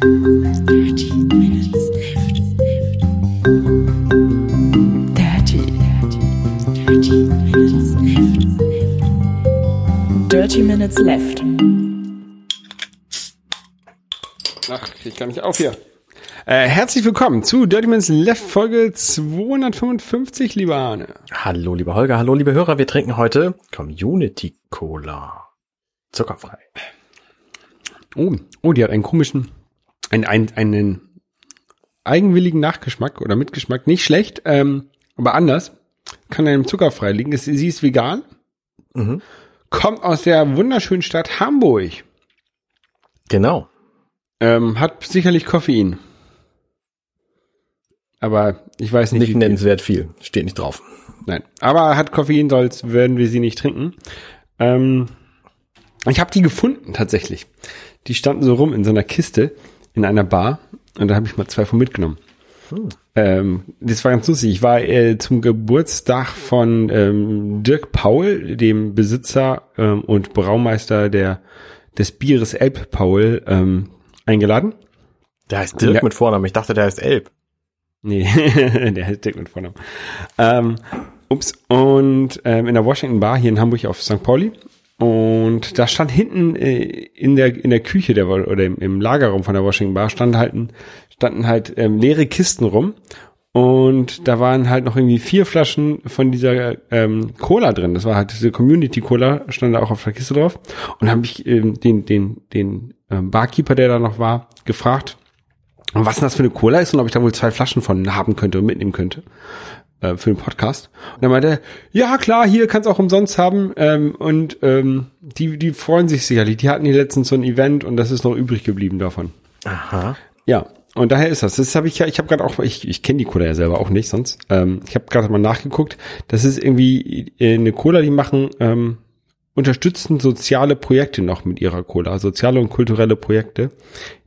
Dirty Minutes Left. Dirty, dirty, dirty Minutes Left. Dirty Minutes Left. Ach, krieg ich gar nicht auf hier. Äh, herzlich willkommen zu Dirty Minutes Left Folge 255, lieber Arne. Hallo, lieber Holger, hallo, liebe Hörer. Wir trinken heute Community Cola. Zuckerfrei. Oh, oh, die hat einen komischen, einen, einen, einen eigenwilligen Nachgeschmack oder Mitgeschmack. Nicht schlecht, ähm, aber anders. Kann einem zuckerfrei liegen. Es- Sie ist vegan. Mhm. Kommt aus der wunderschönen Stadt Hamburg. Genau. Ähm, hat sicherlich Koffein. Aber ich weiß nicht, Nicht nennenswert viel. Steht nicht drauf. Nein. Aber hat Koffein, sonst werden wir sie nicht trinken. Ähm, ich habe die gefunden tatsächlich. Die standen so rum in so einer Kiste in einer Bar und da habe ich mal zwei von mitgenommen. Ähm, das war ganz lustig. Ich war äh, zum Geburtstag von ähm, Dirk Paul, dem Besitzer ähm, und Braumeister der des Bieres Elb Paul, ähm, eingeladen. Der heißt Dirk Ja. mit Vornamen. Ich dachte, der heißt Elb. Nee, der heißt Dick mit Vornamen. Ähm, ups. Und ähm, in der Washington Bar hier in Hamburg auf St. Pauli. Und da stand hinten äh, in der in der Küche der oder im, im Lagerraum von der Washington Bar stand halt standen halt ähm, leere Kisten rum. Und da waren halt noch irgendwie vier Flaschen von dieser ähm, Cola drin. Das war halt diese Community Cola, stand da auch auf der Kiste drauf. Und habe ich ähm, den, den, den ähm, Barkeeper, der da noch war, gefragt, was denn das für eine Cola ist und ob ich da wohl zwei Flaschen von haben könnte und mitnehmen könnte äh, für den Podcast. Und dann meinte er, ja klar, hier kannst auch umsonst haben ähm, und ähm, die, die freuen sich sicherlich. Die hatten hier letztens so ein Event und das ist noch übrig geblieben davon. Aha. Ja, und daher ist das. Das habe ich ja, ich habe gerade auch, ich, ich kenne die Cola ja selber auch nicht sonst. Ähm, ich habe gerade mal nachgeguckt. Das ist irgendwie äh, eine Cola, die machen, ähm, unterstützen soziale Projekte noch mit ihrer Cola, soziale und kulturelle Projekte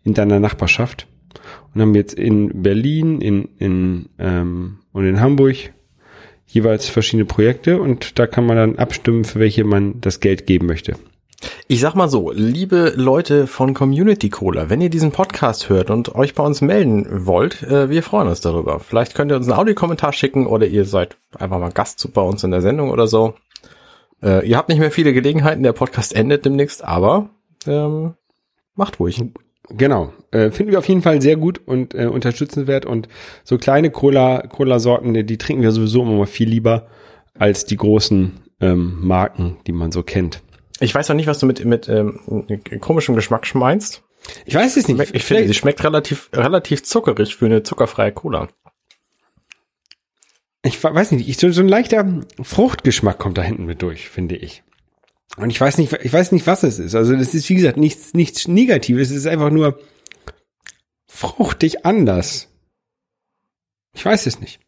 in deiner Nachbarschaft. Und haben jetzt in Berlin, in, in ähm, und in Hamburg jeweils verschiedene Projekte und da kann man dann abstimmen, für welche man das Geld geben möchte. Ich sag mal so, liebe Leute von Community Cola, wenn ihr diesen Podcast hört und euch bei uns melden wollt, äh, wir freuen uns darüber. Vielleicht könnt ihr uns einen Audiokommentar schicken oder ihr seid einfach mal Gast bei uns in der Sendung oder so. Äh, ihr habt nicht mehr viele Gelegenheiten, der Podcast endet demnächst, aber ähm, macht ruhig. Genau, äh, finden wir auf jeden Fall sehr gut und äh, unterstützenswert und so kleine Cola Cola Sorten, die trinken wir sowieso immer mal viel lieber als die großen ähm, Marken, die man so kennt. Ich weiß noch nicht, was du mit, mit ähm, komischem Geschmack meinst. Ich weiß es nicht. Ich finde, sie schmeckt relativ, relativ zuckerig für eine zuckerfreie Cola. ich weiß nicht, ich, so, so ein leichter Fruchtgeschmack kommt da hinten mit durch, finde ich. Und ich weiß nicht, ich weiß nicht, was es ist. Also das ist wie gesagt nichts, nichts Negatives. Es ist einfach nur fruchtig anders. Ich weiß es nicht.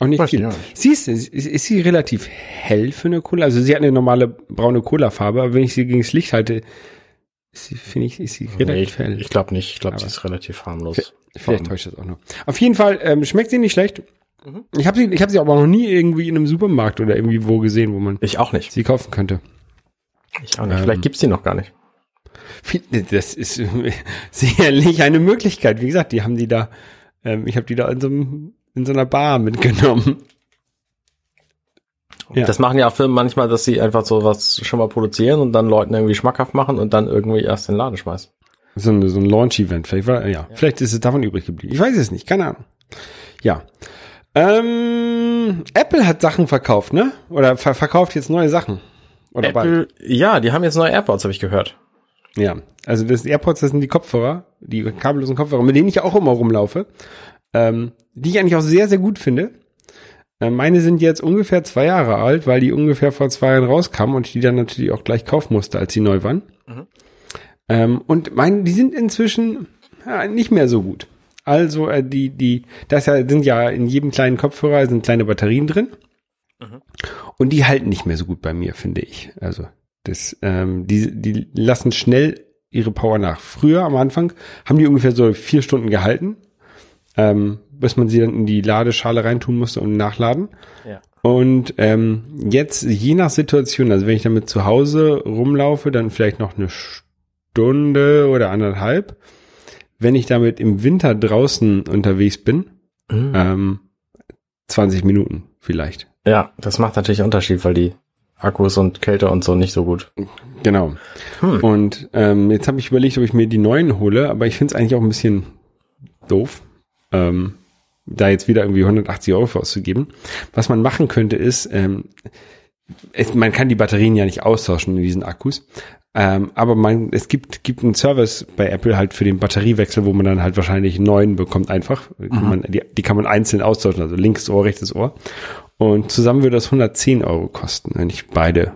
Auch nicht Weiß viel. nicht. Sie ist, ist, sie relativ hell für eine Cola? Also sie hat eine normale braune Cola-Farbe, aber wenn ich sie gegen das Licht halte, finde ich, ist sie relativ ich hell. ich glaube nicht. Ich glaube, sie ist relativ harmlos. Vielleicht täuscht das auch noch. Auf jeden Fall ähm, schmeckt sie nicht schlecht. Mhm. Ich habe sie, ich habe sie aber noch nie irgendwie in einem Supermarkt oder irgendwie wo gesehen, wo man Ich auch nicht. sie kaufen könnte. Ich auch nicht. Ähm, Vielleicht gibt's die noch gar nicht. Das ist sicherlich eine Möglichkeit. Wie gesagt, die haben die da, ähm, ich habe die da in so, einem, in so einer Bar mitgenommen. Ja. Das machen ja auch Firmen manchmal, dass sie einfach so was schon mal produzieren und dann Leuten irgendwie schmackhaft machen und dann irgendwie erst in den Laden schmeißen. So, ein- so ein Launch-Event. Vielleicht war, ja, vielleicht ist es davon übrig geblieben. Ich weiß es nicht, keine Ahnung. Ja. Ähm, Apple hat Sachen verkauft, ne? Oder ver verkauft jetzt neue Sachen. Oder bald. Apple, ja, die haben jetzt neue AirPods, habe ich gehört. Ja, also das AirPods, das sind die Kopfhörer, die kabellosen Kopfhörer, mit denen ich auch immer rumlaufe, ähm, die ich eigentlich auch sehr, sehr gut finde. Äh, meine sind jetzt ungefähr zwei Jahre alt, weil die ungefähr vor zwei Jahren rauskamen und ich die dann natürlich auch gleich kaufen musste, als sie neu waren. Mhm. Ähm, und meine, die sind inzwischen ja, nicht mehr so gut. Also äh, die, die, das sind ja in jedem kleinen Kopfhörer sind kleine Batterien drin. Und die halten nicht mehr so gut bei mir, finde ich. Also das, ähm, die, die lassen schnell ihre Power nach. Früher am Anfang haben die ungefähr so vier Stunden gehalten, ähm, bis man sie dann in die Ladeschale reintun musste und nachladen. Ja. Und ähm, jetzt, je nach Situation, also wenn ich damit zu Hause rumlaufe, dann vielleicht noch eine Stunde oder anderthalb. wenn ich damit im Winter draußen unterwegs bin, Mhm. ähm, 20 Minuten vielleicht. Ja, das macht natürlich einen Unterschied, weil die Akkus und Kälte und so nicht so gut. Genau. Hm. Und ähm, jetzt habe ich überlegt, ob ich mir die neuen hole, aber ich finde es eigentlich auch ein bisschen doof, ähm, da jetzt wieder irgendwie 180 Euro für auszugeben. Was man machen könnte ist, ähm, es, man kann die Batterien ja nicht austauschen in diesen Akkus. Ähm, aber man, es gibt, gibt einen Service bei Apple halt für den Batteriewechsel, wo man dann halt wahrscheinlich neuen bekommt einfach. Kann man, die, die kann man einzeln austauschen, also linkes Ohr, rechtes Ohr. Und zusammen würde das 110 Euro kosten, wenn ich beide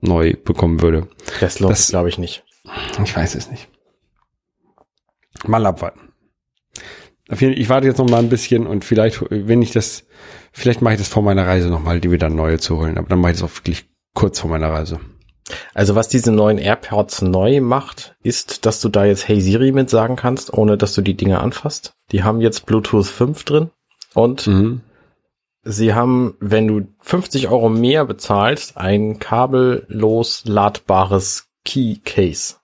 neu bekommen würde. Das lohnt sich, glaube ich, nicht. Ich weiß es nicht. Mal abwarten. Ich warte jetzt noch mal ein bisschen und vielleicht, wenn ich das, vielleicht mache ich das vor meiner Reise noch mal, die wieder neue zu holen. Aber dann mache ich das auch wirklich kurz vor meiner Reise. Also was diese neuen AirPods neu macht, ist, dass du da jetzt Hey Siri mit sagen kannst, ohne dass du die Dinge anfasst. Die haben jetzt Bluetooth 5 drin und Mhm. Sie haben, wenn du 50 Euro mehr bezahlst, ein kabellos ladbares Key Case.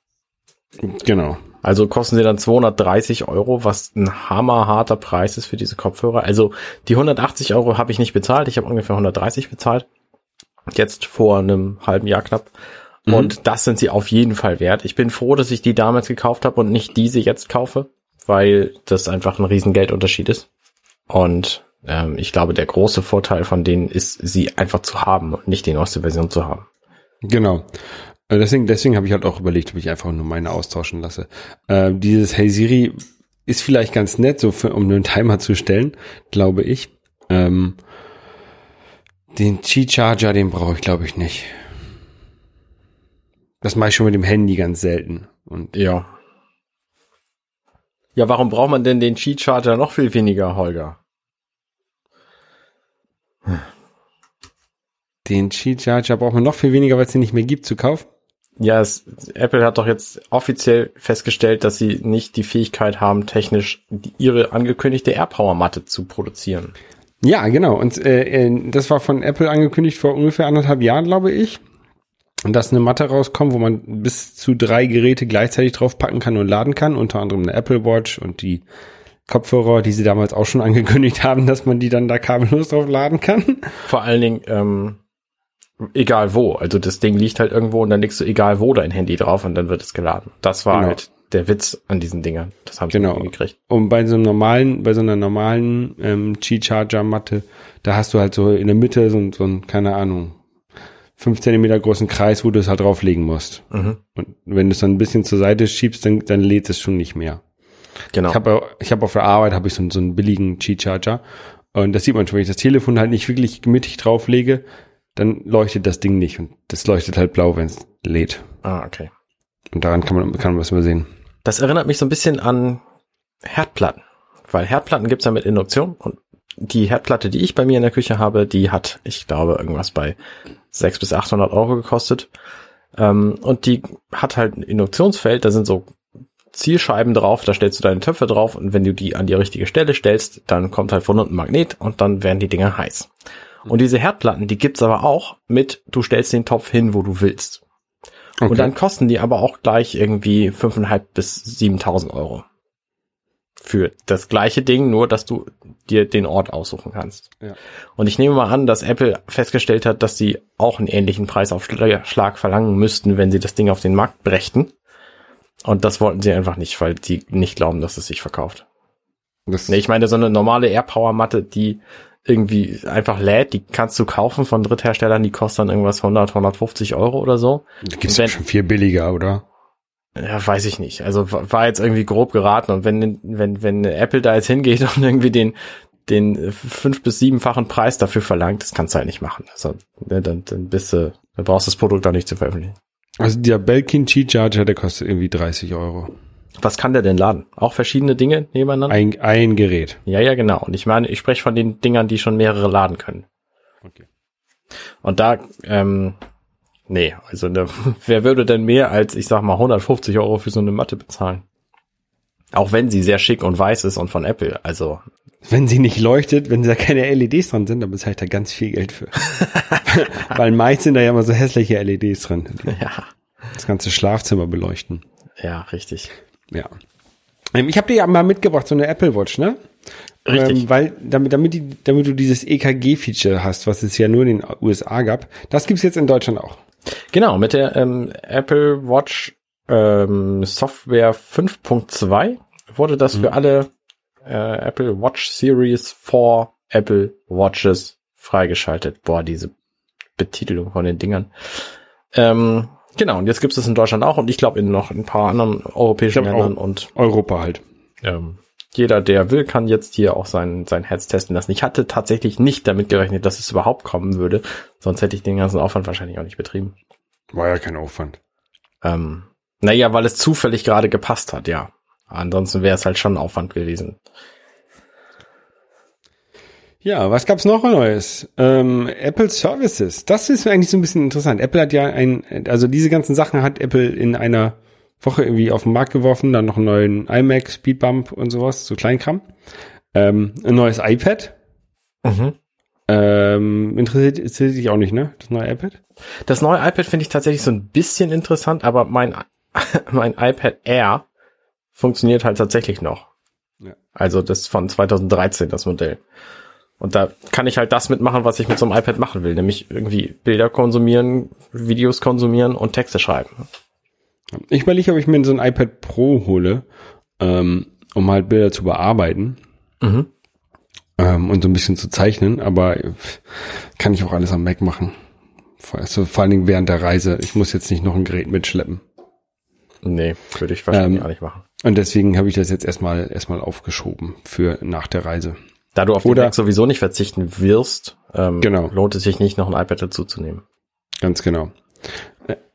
Genau. Also kosten sie dann 230 Euro, was ein hammerharter Preis ist für diese Kopfhörer. Also die 180 Euro habe ich nicht bezahlt, ich habe ungefähr 130 bezahlt. Jetzt vor einem halben Jahr knapp. Mhm. Und das sind sie auf jeden Fall wert. Ich bin froh, dass ich die damals gekauft habe und nicht diese jetzt kaufe, weil das einfach ein riesen Geldunterschied ist. Und ähm, ich glaube, der große Vorteil von denen ist, sie einfach zu haben und nicht die neueste Version zu haben. Genau. Äh, Deswegen, deswegen habe ich halt auch überlegt, ob ich einfach nur meine austauschen lasse. Äh, dieses Hey Siri ist vielleicht ganz nett, so für, um einen Timer zu stellen, glaube ich. Ähm, den Qi-Charger, den brauche ich, glaube ich, nicht. Das mache ich schon mit dem Handy ganz selten. Und Ja. Ja, warum braucht man denn den Cheat Charger noch viel weniger, Holger? Den Qi-Charger braucht man noch viel weniger, weil es den nicht mehr gibt, zu kaufen. Ja, es, Apple hat doch jetzt offiziell festgestellt, dass sie nicht die Fähigkeit haben, technisch die, ihre angekündigte AirPower-Matte zu produzieren. Ja, genau. Und äh, äh, das war von Apple angekündigt vor ungefähr anderthalb Jahren, glaube ich. Und dass eine Matte rauskommt, wo man bis zu drei Geräte gleichzeitig draufpacken kann und laden kann, unter anderem eine Apple Watch und die Kopfhörer, die sie damals auch schon angekündigt haben, dass man die dann da kabellos drauf laden kann. Vor allen Dingen, ähm, egal wo. Also das Ding liegt halt irgendwo und dann legst du egal wo dein Handy drauf und dann wird es geladen. Das war Genau. halt der Witz an diesen Dingern. Das haben sie Genau. nicht hingekriegt. Und bei so einem normalen, bei so einer normalen ähm, Qi-Charger-Matte, da hast du halt so in der Mitte so, so ein, keine Ahnung, fünf Zentimeter großen Kreis, wo du es halt drauflegen musst. Mhm. Und wenn du es dann ein bisschen zur Seite schiebst, dann, dann lädt es schon nicht mehr. Genau. Ich habe ich hab auf der Arbeit habe ich so, einen- so einen billigen Qi-Charger. Und das sieht man schon, wenn ich das Telefon halt nicht wirklich mittig drauflege, dann leuchtet das Ding nicht. Und das leuchtet halt blau, wenn es lädt. ah, okay. Und daran kann man, kann man was übersehen. Das erinnert mich so ein bisschen an Herdplatten. Weil Herdplatten gibt's ja mit Induktion und die Herdplatte, die ich bei mir in der Küche habe, die hat, ich glaube, irgendwas bei 600 bis 800 Euro gekostet. Ähm, und die hat halt ein Induktionsfeld, da sind so Zielscheiben drauf, da stellst du deine Töpfe drauf und wenn du die an die richtige Stelle stellst, dann kommt halt von unten ein Magnet und dann werden die Dinger heiß. Und diese Herdplatten, die gibt's aber auch mit, du stellst den Topf hin, wo du willst. Okay. Und dann kosten die aber auch gleich irgendwie 5.500 bis 7.000 Euro. Für das gleiche Ding, nur dass du dir den Ort aussuchen kannst. Ja. Und ich nehme mal an, dass Apple festgestellt hat, dass sie auch einen ähnlichen Preisaufschlag verlangen müssten, wenn sie das Ding auf den Markt brächten. Und das wollten sie einfach nicht, weil sie nicht glauben, dass es sich verkauft. das, Nee, ich meine, so eine normale AirPower-Matte, die irgendwie einfach lädt, die kannst du kaufen von Drittherstellern, die kostet dann irgendwas 100, 150 Euro oder so. gibt's wenn- schon viel billiger, oder? Ja, weiß ich nicht. Also wa- war jetzt irgendwie grob geraten und wenn wenn wenn Apple da jetzt hingeht und irgendwie den den fünf bis siebenfachen Preis dafür verlangt, das kannst du halt nicht machen. Also ne, dann dann bist du, dann brauchst du das Produkt auch nicht zu veröffentlichen. Also der Belkin Qi-Charger, der kostet irgendwie 30 Euro. Was kann der denn laden? Auch verschiedene Dinge nebeneinander? Ein, ein Gerät. Ja, ja, genau. Und ich meine, ich spreche von den Dingern, die schon mehrere laden können. Okay. Und da, ähm, nee, also ne, wer würde denn mehr als, ich sag mal, 150 Euro für so eine Matte bezahlen? Auch wenn sie sehr schick und weiß ist und von Apple. Also Wenn sie nicht leuchtet, wenn da keine LEDs dran sind, dann bezahle ich da ganz viel Geld für. Weil meist sind da ja immer so hässliche LEDs drin, ja, das ganze Schlafzimmer beleuchten. ja, richtig. Ja. Ähm, ich habe dir ja mal mitgebracht, so eine Apple Watch, ne? Richtig. Ähm, weil, damit, damit, die, damit du dieses EKG-Feature hast, was es ja nur in den USA gab, das gibt's jetzt in Deutschland auch. Genau, mit der ähm, Apple Watch ähm, Software 5.2 wurde das für alle äh, Apple Watch Series 4 Apple Watches freigeschaltet. Boah, diese Betitelung von den Dingern. Ähm, genau, und jetzt gibt es das in Deutschland auch und ich glaube in noch ein paar anderen europäischen Ländern und Europa halt. ähm, jeder, der will, kann jetzt hier auch sein, sein Herz testen lassen. Ich hatte tatsächlich nicht damit gerechnet, dass es überhaupt kommen würde. Sonst hätte ich den ganzen Aufwand wahrscheinlich auch nicht betrieben. War ja kein Aufwand. Ähm, naja, weil es zufällig gerade gepasst hat, ja. Ansonsten wäre es halt schon Aufwand gewesen. Ja, was gab's noch Neues? Ähm, Apple Services. Das ist eigentlich so ein bisschen interessant. Apple hat ja ein, also diese ganzen Sachen hat Apple in einer Woche irgendwie auf den Markt geworfen, dann noch einen neuen iMac, Speedbump und sowas, so Kleinkram. Ähm, ein neues iPad. Mhm. Ähm, interessiert, interessiert dich auch nicht, ne? Das neue iPad? Das neue iPad finde ich tatsächlich so ein bisschen interessant, aber mein, mein iPad Air funktioniert halt tatsächlich noch. Ja. Also das von 2013, das Modell. Und da kann ich halt das mitmachen, was ich mit so einem iPad machen will, nämlich irgendwie Bilder konsumieren, Videos konsumieren und Texte schreiben. Ich überlege, ob ich mir so ein iPad Pro hole, ähm, um halt Bilder zu bearbeiten Mhm. ähm, und so ein bisschen zu zeichnen, aber kann ich auch alles am Mac machen. Vor, also vor allen Dingen während der Reise. Ich muss jetzt nicht noch ein Gerät mitschleppen. Nee, würde ich wahrscheinlich Ähm, auch nicht machen. Und deswegen habe ich das jetzt erstmal erstmal aufgeschoben für nach der Reise. Da du auf den oder- Mac sowieso nicht verzichten wirst, ähm, Genau. lohnt es sich nicht, noch ein iPad dazu zu nehmen. Ganz genau.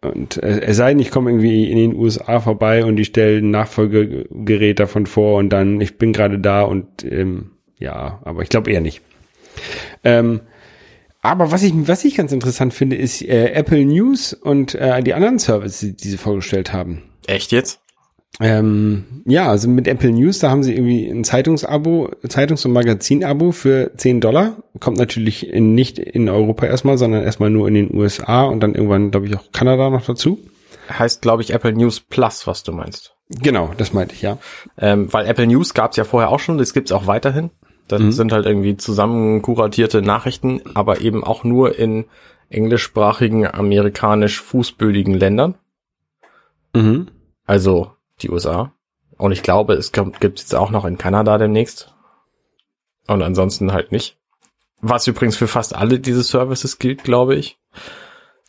Und äh, es sei denn, ich komme irgendwie in den USA vorbei und die stellen ein Nachfolgegerät davon vor und dann, ich bin gerade da und ähm, ja, aber ich glaube eher nicht. Ähm, aber was ich, was ich ganz interessant finde, ist äh, Apple News und äh, die anderen Services, die sie vorgestellt haben. Echt jetzt? Ähm, ja, also mit Apple News, da haben sie irgendwie ein Zeitungsabo, Zeitungs- und Magazin-Abo für 10 Dollar. Kommt natürlich in, nicht in Europa erstmal, sondern erstmal nur in den USA und dann irgendwann, glaube ich, auch Kanada noch dazu. Heißt, glaube ich, Apple News Plus, was du meinst. Genau, das meinte ich, ja. Ähm, weil Apple News gab es ja vorher auch schon, das gibt's auch weiterhin. Das Mhm. sind halt irgendwie zusammen kuratierte Nachrichten, aber eben auch nur in englischsprachigen, amerikanisch fußbödigen Ländern. Mhm. Also die USA. Und ich glaube, es gibt gibt's jetzt auch noch in Kanada demnächst. Und ansonsten halt nicht. Was übrigens für fast alle diese Services gilt, glaube ich,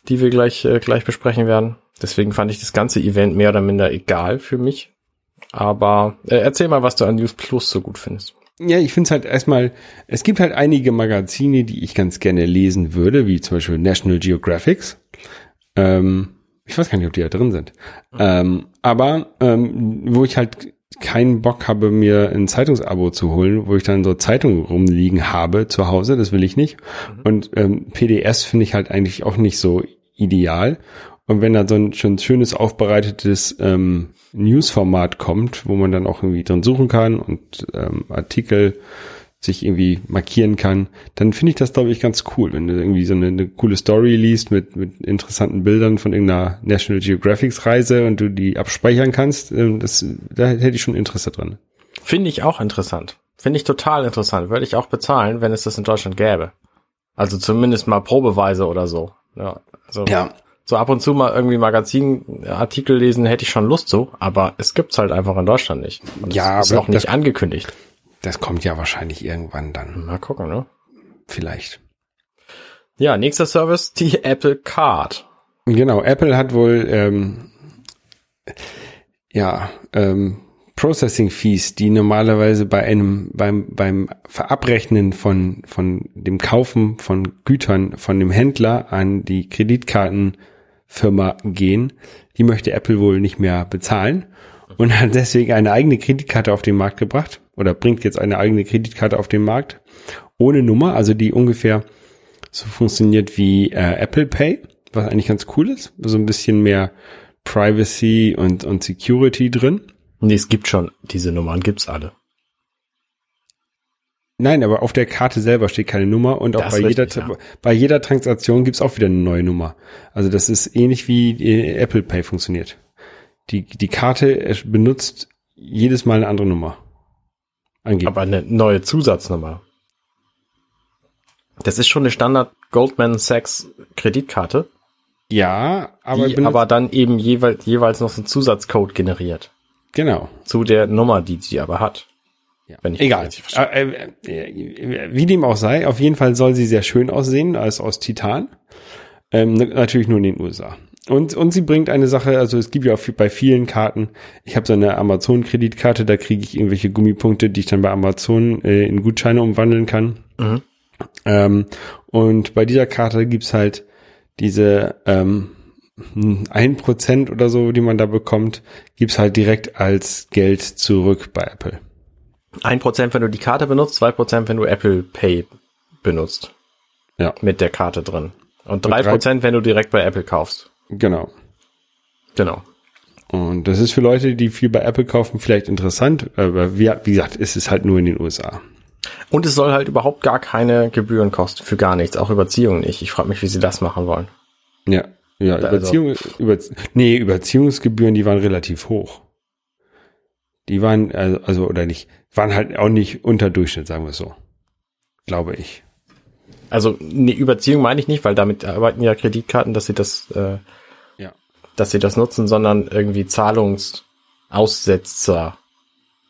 die wir gleich, äh, gleich besprechen werden. Deswegen fand ich das ganze Event mehr oder minder egal für mich. Aber äh, erzähl mal, was du an News Plus so gut findest. Ja, ich finde es halt erstmal, es gibt halt einige Magazine, die ich ganz gerne lesen würde, wie zum Beispiel National Geographics. Ähm, ich weiß gar nicht, ob die da drin sind. Ähm, aber ähm, wo ich halt keinen Bock habe, mir ein Zeitungsabo zu holen, wo ich dann so Zeitungen rumliegen habe zu Hause, das will ich nicht. Und ähm, PDS finde ich halt eigentlich auch nicht so ideal. Und wenn da so ein schon schönes aufbereitetes ähm, Newsformat kommt, wo man dann auch irgendwie drin suchen kann und ähm, Artikel sich irgendwie markieren kann, dann finde ich das, glaube ich, ganz cool, wenn du irgendwie so eine, eine coole Story liest mit, mit interessanten Bildern von irgendeiner National Geographics Reise und du die abspeichern kannst, ähm, das, da hätte ich schon Interesse dran. Finde ich auch interessant. Finde ich total interessant. Würde ich auch bezahlen, wenn es das in Deutschland gäbe. Also zumindest mal Probeweise oder so. Ja, also Ja, so ab und zu mal irgendwie Magazinartikel lesen, hätte ich schon Lust so, aber es gibt's halt einfach in Deutschland nicht. Und Ja, es ist aber auch nicht das- angekündigt. Das kommt ja wahrscheinlich irgendwann dann, Mal gucken, ne? vielleicht. Ja, nächster Service, die Apple Card. Genau, Apple hat wohl ähm, ja ähm, Processing Fees, die normalerweise bei einem beim beim Verabrechnen von von dem Kaufen von Gütern von dem Händler an die Kreditkartenfirma gehen, die möchte Apple wohl nicht mehr bezahlen und hat deswegen eine eigene Kreditkarte auf den Markt gebracht oder bringt jetzt eine eigene Kreditkarte auf den Markt ohne Nummer, also die ungefähr so funktioniert wie äh, Apple Pay, was eigentlich ganz cool ist. So ein bisschen mehr Privacy und, und Security drin. Nee, es gibt schon, diese Nummern gibt's alle. Nein, aber auf der Karte selber steht keine Nummer und auch Das bei ist jeder, richtig, ja. bei jeder Transaktion gibt's auch wieder eine neue Nummer. Also das ist ähnlich wie äh, Apple Pay funktioniert. Die, die Karte benutzt jedes Mal eine andere Nummer angeben. Aber eine neue Zusatznummer. Das ist schon eine Standard Goldman Sachs Kreditkarte, ja, aber, die aber dann eben jeweils, jeweils noch so einen Zusatzcode generiert. genau. Zu der Nummer, die sie aber hat. Ja. Wenn ich Egal. Äh, äh, äh, wie dem auch sei, auf jeden Fall soll sie sehr schön aussehen, als aus Titan. Ähm, natürlich nur in den USA. Und, und sie bringt eine Sache, also es gibt ja auch bei vielen Karten, ich habe so eine Amazon-Kreditkarte, da kriege ich irgendwelche Gummipunkte, die ich dann bei Amazon äh, in Gutscheine umwandeln kann. Mhm. Ähm, und bei dieser Karte gibt's halt diese ähm, ein Prozent oder so, die man da bekommt, gibt's halt direkt als Geld zurück bei Apple. Ein Prozent, wenn du die Karte benutzt, zwei Prozent, wenn du Apple Pay benutzt. Ja. Mit der Karte drin. Und drei drei- Prozent, wenn du direkt bei Apple kaufst. Genau. Genau. Und das ist für Leute, die viel bei Apple kaufen, vielleicht interessant, aber wie, wie gesagt, es ist halt nur in den USA. Und es soll halt überhaupt gar keine Gebühren kosten für gar nichts, auch Überziehung nicht. Ich frage mich, wie sie das machen wollen. Ja, ja, Also- Überziehung, über, nee, Überziehungsgebühren, die waren relativ hoch. Die waren, also, also, oder nicht, waren halt auch nicht unter Durchschnitt, sagen wir es so. Glaube ich. Also eine Überziehung meine ich nicht, weil damit arbeiten ja Kreditkarten, dass sie das, äh, Ja. dass sie das nutzen, sondern irgendwie Zahlungsaussetzer.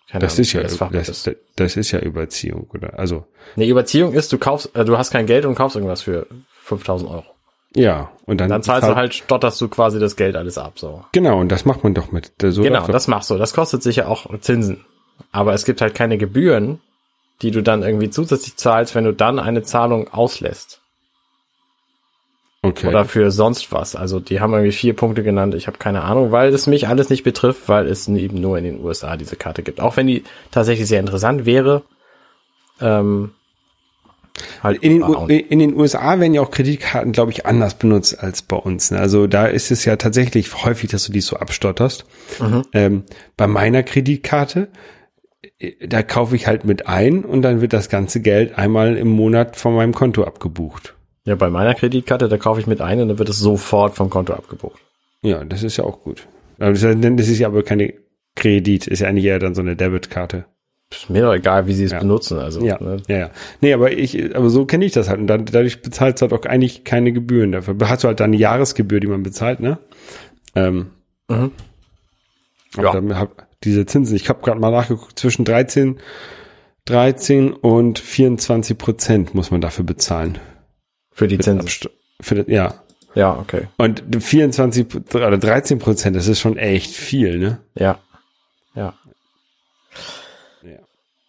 Keine Das Ahnung, ist ja, das das, ist. das, ist ja Überziehung, oder? Also, Eine Überziehung ist, du kaufst, äh, du hast kein Geld und kaufst irgendwas für 5000 Euro. ja, und dann, Dann zahlst du halt, stotterst du quasi das Geld alles ab, so. Genau, und das macht man doch mit. So Genau, das machst du. Das kostet sicher auch Zinsen. Aber es gibt halt keine Gebühren, die du dann irgendwie zusätzlich zahlst, wenn du dann eine Zahlung auslässt. okay. Oder für sonst was. Also die haben irgendwie vier Punkte genannt. Ich habe keine Ahnung, weil es mich alles nicht betrifft, weil es eben nur in den USA diese Karte gibt. Auch wenn die tatsächlich sehr interessant wäre. Ähm, halt In den, in den USA werden ja auch Kreditkarten, glaube ich, anders benutzt als bei uns. Ne? Also da ist es ja tatsächlich häufig, dass du die so abstotterst. Mhm. Ähm, bei meiner Kreditkarte, da kaufe ich halt mit ein und dann wird das ganze Geld einmal im Monat von meinem Konto abgebucht. ja, bei meiner Kreditkarte, da kaufe ich mit ein und dann wird es sofort vom Konto abgebucht. Ja, das ist ja auch gut. Aber das ist, das ist ja aber keine Kredit, ist ja eigentlich eher dann so eine Debitkarte. Ist mir doch egal, wie sie es Ja. benutzen. Also, Ja, ne? ja, ja. Nee, aber ich, aber so kenne ich das halt. Und dann, dadurch bezahlst du halt auch eigentlich keine Gebühren dafür. Hast du halt dann eine Jahresgebühr, die man bezahlt, ne? Ähm, Mhm. Ja. hab diese Zinsen, ich habe gerade mal nachgeguckt, zwischen 13, 13 und 24 Prozent muss man dafür bezahlen. Für die Zinsen. Für das, ja. Ja, okay. Und 24 oder 13 Prozent, das ist schon echt viel, ne? Ja. Ja. Ja.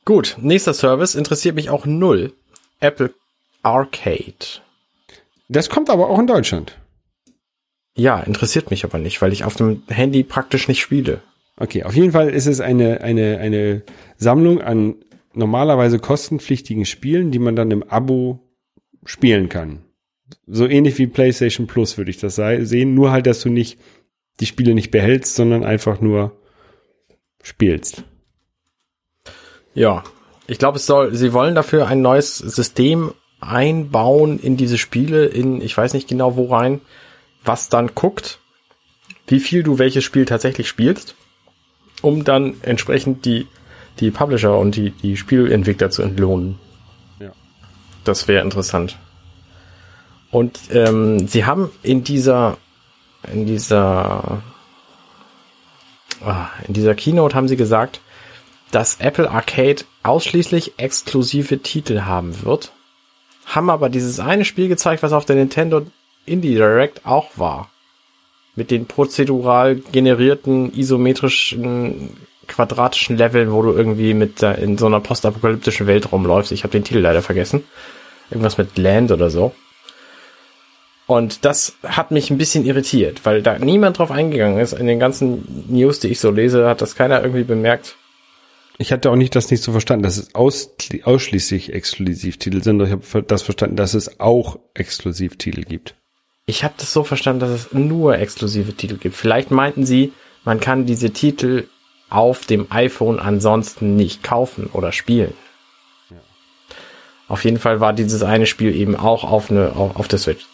Gut, nächster Service interessiert mich auch null. Apple Arcade. Das kommt aber auch in Deutschland. Ja, interessiert mich aber nicht, weil ich auf dem Handy praktisch nicht spiele. Okay, auf jeden Fall ist es eine, eine, eine Sammlung an normalerweise kostenpflichtigen Spielen, die man dann im Abo spielen kann. So ähnlich wie PlayStation Plus würde ich das sehen, nur halt, dass du nicht die Spiele nicht behältst, sondern einfach nur spielst. Ja, ich glaube, es soll, sie wollen dafür ein neues System einbauen in diese Spiele, in, ich weiß nicht genau wo rein, was dann guckt, wie viel du welches Spiel tatsächlich spielst, um dann entsprechend die, die Publisher und die, die Spielentwickler zu entlohnen. Ja. Das wäre interessant. Und ähm, sie haben in dieser, in dieser, ah, in dieser Keynote haben sie gesagt, dass Apple Arcade ausschließlich exklusive Titel haben wird, haben aber dieses eine Spiel gezeigt, was auf der Nintendo Indie Direct auch war. Mit den prozedural generierten, isometrischen, quadratischen Leveln, wo du irgendwie mit in so einer postapokalyptischen Welt rumläufst. Ich habe den Titel leider vergessen. Irgendwas mit Land oder so. Und das hat mich ein bisschen irritiert, weil da niemand drauf eingegangen ist. In den ganzen News, die ich so lese, hat das keiner irgendwie bemerkt. Ich hatte auch nicht das nicht so verstanden, dass es aus, ausschließlich Exklusivtitel sind, ich habe das verstanden, dass es auch Exklusivtitel gibt. Ich habe das so verstanden, dass es nur exklusive Titel gibt. Vielleicht meinten sie, man kann diese Titel auf dem iPhone ansonsten nicht kaufen oder spielen. Auf jeden Fall war dieses eine Spiel eben auch auf, eine, auf, auf der Switch.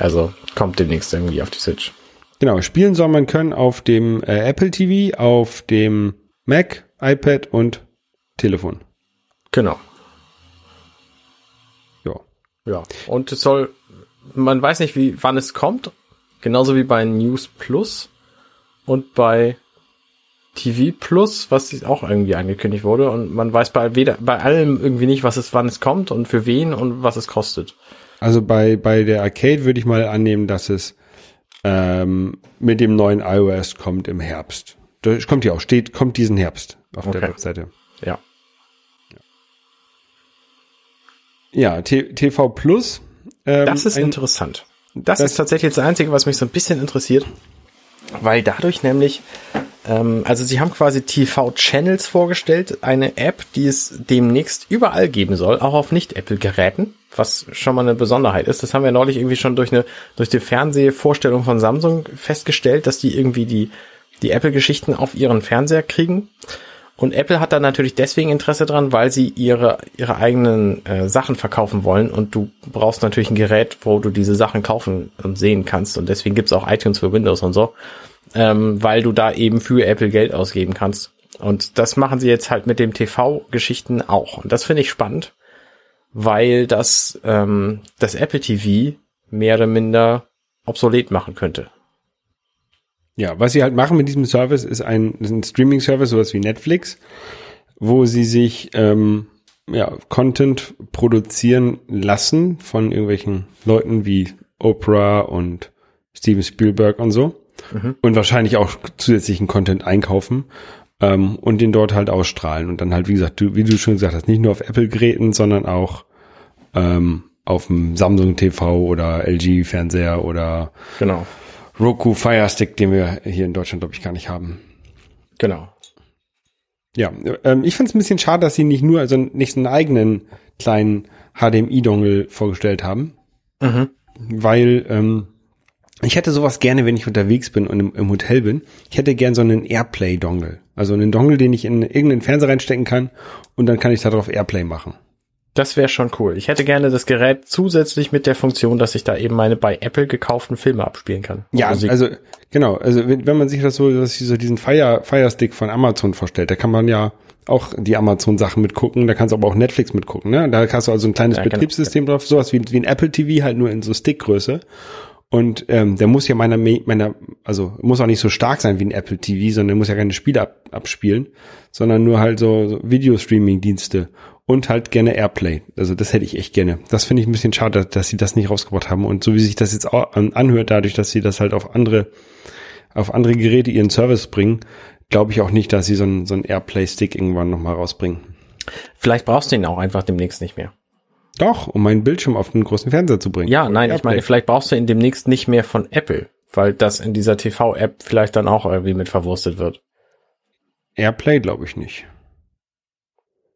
Also kommt demnächst irgendwie auf die Switch. Genau, spielen soll man können auf dem äh, Apple TV, auf dem Mac iPad und Telefon. Genau. Ja. Ja. Und es soll, man weiß nicht, wie, wann es kommt. Genauso wie bei News Plus und bei TV Plus, was auch irgendwie angekündigt wurde. Und man weiß bei weder, bei allem irgendwie nicht, was es, wann es kommt und für wen und was es kostet. Also bei, bei der Arcade würde ich mal annehmen, dass es ähm, mit dem neuen iOS kommt im Herbst. Das kommt ja auch, steht, kommt diesen Herbst auf der Okay. Webseite. Ja. Ja, T TV Plus. Ähm, Das ist ein- interessant. Das, das- ist tatsächlich das Einzige, was mich so ein bisschen interessiert, weil dadurch nämlich, ähm, also sie haben quasi TV-Channels vorgestellt, eine App, die es demnächst überall geben soll, auch auf Nicht-Apple-Geräten, was schon mal eine Besonderheit ist. Das haben wir neulich irgendwie schon durch eine durch die Fernsehvorstellung von Samsung festgestellt, dass die irgendwie die die Apple-Geschichten auf ihren Fernseher kriegen. Und Apple hat da natürlich deswegen Interesse dran, weil sie ihre, ihre eigenen äh, Sachen verkaufen wollen und du brauchst natürlich ein Gerät, wo du diese Sachen kaufen und sehen kannst. Und deswegen gibt's auch iTunes für Windows und so, ähm, weil du da eben für Apple Geld ausgeben kannst. Und das machen sie jetzt halt mit dem TV-Geschichten auch. Und das finde ich spannend, weil das ähm, das Apple TV mehr oder minder obsolet machen könnte. Ja, was sie halt machen mit diesem Service ist ein, ein Streaming-Service, sowas wie Netflix, wo sie sich ähm, ja, Content produzieren lassen von irgendwelchen Leuten wie Oprah und Steven Spielberg und so. Und wahrscheinlich auch zusätzlichen Content einkaufen ähm, und den dort halt ausstrahlen. Und dann halt, wie gesagt, du, wie du schon gesagt hast, nicht nur auf Apple-Geräten, sondern auch ähm, auf dem Samsung TV oder LG-Fernseher oder Genau. Roku Fire Stick, den wir hier in Deutschland, glaube ich, gar nicht haben. Genau. Ja, ähm, ich fand es ein bisschen schade, dass sie nicht nur, also nicht so einen eigenen kleinen HDMI-Dongle vorgestellt haben, Mhm. weil ähm, ich hätte sowas gerne, wenn ich unterwegs bin und im, im Hotel bin. Ich hätte gern so einen Airplay-Dongle. Also einen Dongle, den ich in irgendeinen Fernseher reinstecken kann und dann kann ich darauf Airplay machen. Das wäre schon cool. Ich hätte gerne das Gerät zusätzlich mit der Funktion, dass ich da eben meine bei Apple gekauften Filme abspielen kann. Ja, Musik. also genau, also wenn, wenn man sich das so, dass so diesen Fire, Fire Stick von Amazon vorstellt, da kann man ja auch die Amazon Sachen mitgucken, da kannst du aber auch Netflix mitgucken, ne? Da hast du also ein kleines Ja, genau. Betriebssystem drauf, sowas wie, wie ein Apple TV, halt nur in so Stickgröße. Und ähm, der muss ja meiner, meiner, also muss auch nicht so stark sein wie ein Apple TV, sondern der muss ja keine Spiele ab, abspielen, sondern nur halt so, so Videostreaming-Dienste und halt gerne Airplay. Also das hätte ich echt gerne. Das finde ich ein bisschen schade, dass sie das nicht rausgebracht haben. Und so wie sich das jetzt auch an- anhört, dadurch, dass sie das halt auf andere, auf andere Geräte ihren Service bringen, glaube ich auch nicht, dass sie so einen, so einen Airplay-Stick irgendwann nochmal rausbringen. Vielleicht brauchst du ihn auch einfach demnächst nicht mehr. Doch, um meinen Bildschirm auf den großen Fernseher zu bringen. Ja, nein, ich Airplay. meine, vielleicht brauchst du ihn demnächst nicht mehr von Apple, weil das in dieser TV-App vielleicht dann auch irgendwie mit verwurstet wird. Airplay glaube ich nicht.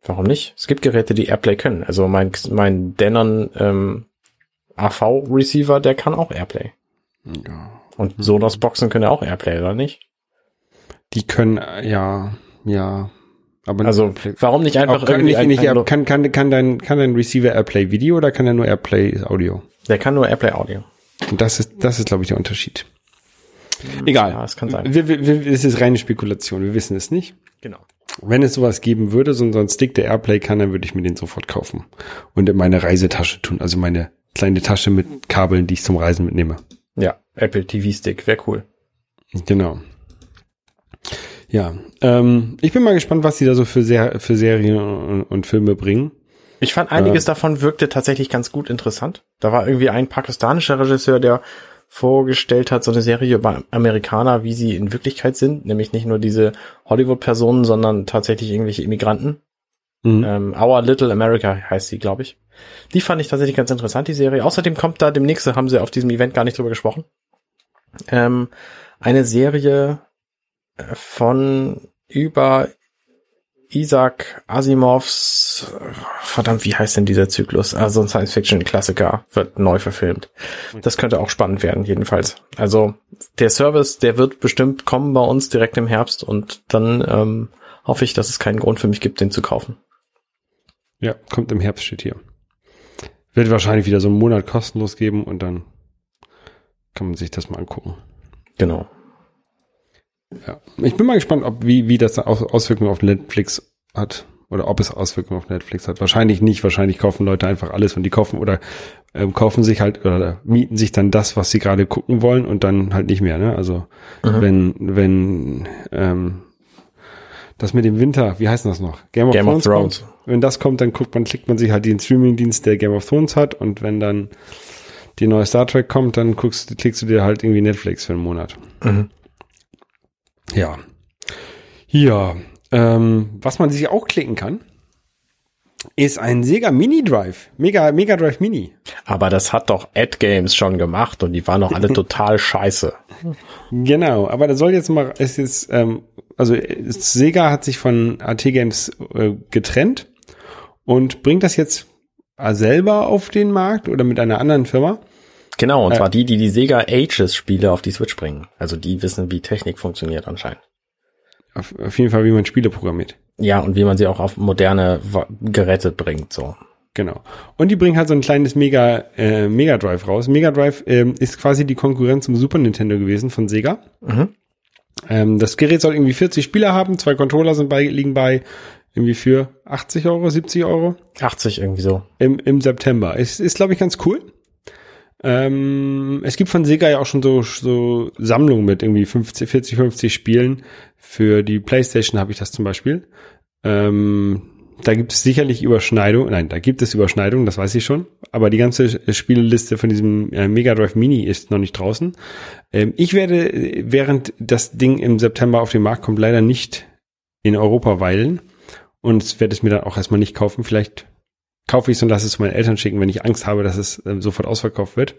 Warum nicht? Es gibt Geräte, die Airplay können. Also mein, mein Denon ähm, AV-Receiver, der kann auch Airplay. Ja. Und Sonos-Boxen können auch Airplay, oder nicht? Die können, äh, ja, ja. Aber Also Airplay- warum nicht einfach kann, irgendwie nicht, ein, nicht, ein, kann, kann, kann dein, kann dein Receiver Airplay Video oder kann er nur Airplay Audio? Der kann nur Airplay Audio. Und das ist, das ist, glaube ich, der Unterschied. Egal. Ja, das kann sein. Wir, wir, wir, es ist reine Spekulation. Wir wissen es nicht. Genau. Wenn es sowas geben würde, so, so ein Stick, der Airplay kann, dann würde ich mir den sofort kaufen und in meine Reisetasche tun. Also meine kleine Tasche mit Kabeln, die ich zum Reisen mitnehme. Ja, Apple TV Stick, wäre cool. Genau. Ja, ähm, ich bin mal gespannt, was sie da so für, Ser für Serien und, und Filme bringen. Ich fand einiges davon wirkte tatsächlich ganz gut interessant. Da war irgendwie ein pakistanischer Regisseur, der vorgestellt hat, so eine Serie über Amerikaner, wie sie in Wirklichkeit sind, nämlich nicht nur diese Hollywood-Personen, sondern tatsächlich irgendwelche Immigranten. Mhm. Ähm, Our Little America heißt sie, glaube ich. Die fand ich tatsächlich ganz interessant, die Serie. Außerdem kommt da demnächst, haben sie auf diesem Event gar nicht drüber gesprochen, ähm, eine Serie äh, von über Isaac Asimovs, verdammt, wie heißt denn dieser Zyklus? Also ein Science-Fiction-Klassiker wird neu verfilmt. Das könnte auch spannend werden, jedenfalls. Also der Service, der wird bestimmt kommen bei uns direkt im Herbst und dann ähm, hoffe ich, dass es keinen Grund für mich gibt, den zu kaufen. Ja, kommt im Herbst, steht hier. Wird wahrscheinlich wieder so einen Monat kostenlos geben und dann kann man sich das mal angucken. Genau. Ja. Ich bin mal gespannt, ob wie, wie das Aus- Auswirkungen auf Netflix hat. Oder ob es Auswirkungen auf Netflix hat. Wahrscheinlich nicht. Wahrscheinlich kaufen Leute einfach alles und die kaufen oder ähm, kaufen sich halt oder mieten sich dann das, was sie gerade gucken wollen und dann halt nicht mehr. Ne? Also wenn, wenn ähm, das mit dem Winter, wie heißt denn das noch? Game of Game of Thrones. Thrones. Kommt. Wenn das kommt, dann guckt man, klickt man sich halt den Streaming-Dienst, der Game of Thrones hat und wenn dann die neue Star Trek kommt, dann guckst, klickst du dir halt irgendwie Netflix für einen Monat. Mhm. Ja. Ja. Ähm, was man sich auch klicken kann, ist ein Sega Mini Drive. Mega, Mega Drive Mini. Aber das hat doch Ad Games schon gemacht und die waren doch alle total scheiße. Genau, aber da soll jetzt mal, es ist, ähm, also Sega hat sich von AT Games äh, getrennt und bringt das jetzt selber auf den Markt oder mit einer anderen Firma. Genau, und Äh. zwar die, die die Sega Ages Spiele auf die Switch bringen. Also die wissen, wie Technik funktioniert anscheinend. Auf, auf jeden Fall, wie man Spiele programmiert. Ja, und wie man sie auch auf moderne Geräte bringt, so. Genau. Und die bringen halt so ein kleines Mega, äh, Mega Drive raus. Mega Drive ähm, ist quasi die Konkurrenz zum Super Nintendo gewesen von Sega. Mhm. Ähm, das Gerät soll irgendwie 40 Spieler haben, zwei Controller sind bei, liegen bei irgendwie für 80 Euro, 70 Euro 80 irgendwie so. im, im September. Es ist, glaube ich, ganz cool. Ähm, es gibt von Sega ja auch schon so, so Sammlungen mit irgendwie 50, 40, 50 Spielen. Für die Playstation habe ich das zum Beispiel. Ähm, da gibt es sicherlich Überschneidungen. Nein, da gibt es Überschneidungen, das weiß ich schon. Aber die ganze Spieleliste von diesem äh, Mega Drive Mini ist noch nicht draußen. Ähm, ich werde, äh, während das Ding im September auf den Markt kommt, leider nicht in Europa weilen. Und werde es mir dann auch erstmal nicht kaufen. Vielleicht kaufe ich es und lasse es zu meinen Eltern schicken, wenn ich Angst habe, dass es ähm, sofort ausverkauft wird.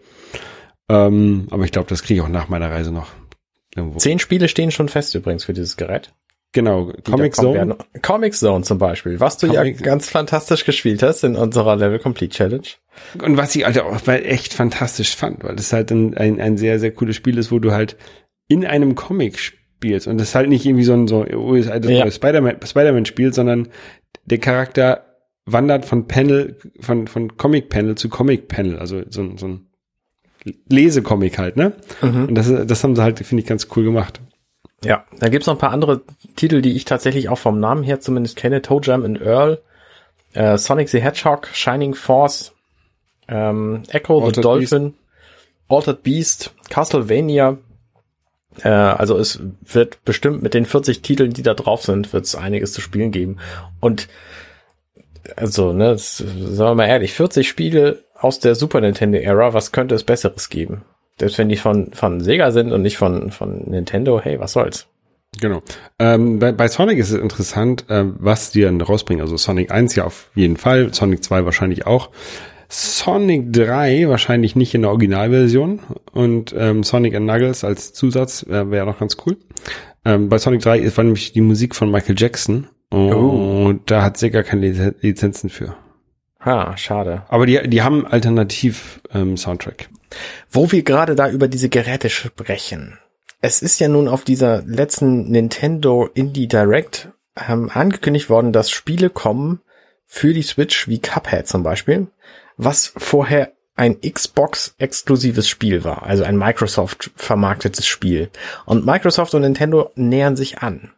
Ähm, aber ich glaube, das kriege ich auch nach meiner Reise noch irgendwo. Zehn Spiele stehen schon fest übrigens für dieses Gerät. Genau, die Comic Zone. werden. Comic Zone zum Beispiel, was du Comic- ja ganz fantastisch gespielt hast in unserer Level Complete Challenge. Und was ich also auch echt fantastisch fand, weil das halt ein, ein, ein sehr, sehr cooles Spiel ist, wo du halt in einem Comic spielst. Und das halt nicht irgendwie so ein so, halt das Ja. Spider-Man Spider Spiel, sondern der Charakter wandert von Panel, von, von Comic Panel zu Comic Panel. Also so, ein- so ein Lesecomic halt, ne? Und das, das haben sie halt, finde ich, ganz cool gemacht. Ja, da gibt's noch ein paar andere Titel, die ich tatsächlich auch vom Namen her zumindest kenne. Toe Jam and Earl, äh, Sonic the Hedgehog, Shining Force, ähm, Echo the Altered Dolphin, Altered Beast, Castlevania. Äh, also es wird bestimmt mit den 40 Titeln, die da drauf sind, wird es einiges zu spielen geben. Und also, ne, das, sagen wir mal ehrlich, 40 Spiele aus der Super Nintendo Era, was könnte es Besseres geben? Selbst wenn die von, von Sega sind und nicht von, von Nintendo, hey, was soll's? Genau. Ähm, bei, bei Sonic ist es interessant, ähm, was die dann rausbringen. Also Sonic 1 ja auf jeden Fall, Sonic 2 wahrscheinlich auch. Sonic 3 wahrscheinlich nicht in der Originalversion und ähm, Sonic and Knuckles als Zusatz äh, wäre noch ganz cool. Ähm, bei Sonic 3 ist- war nämlich die Musik von Michael Jackson und Oh. da hat Sega keine Liz- Lizenzen für. Ha, schade. Aber die, die haben alternativ ähm, Soundtrack. Wo wir gerade da über diese Geräte sprechen. Es ist ja nun auf dieser letzten Nintendo Indie Direct ähm, angekündigt worden, dass Spiele kommen für die Switch wie Cuphead zum Beispiel, was vorher ein Xbox-exklusives Spiel war, also ein Microsoft vermarktetes Spiel. Und Microsoft und Nintendo nähern sich an.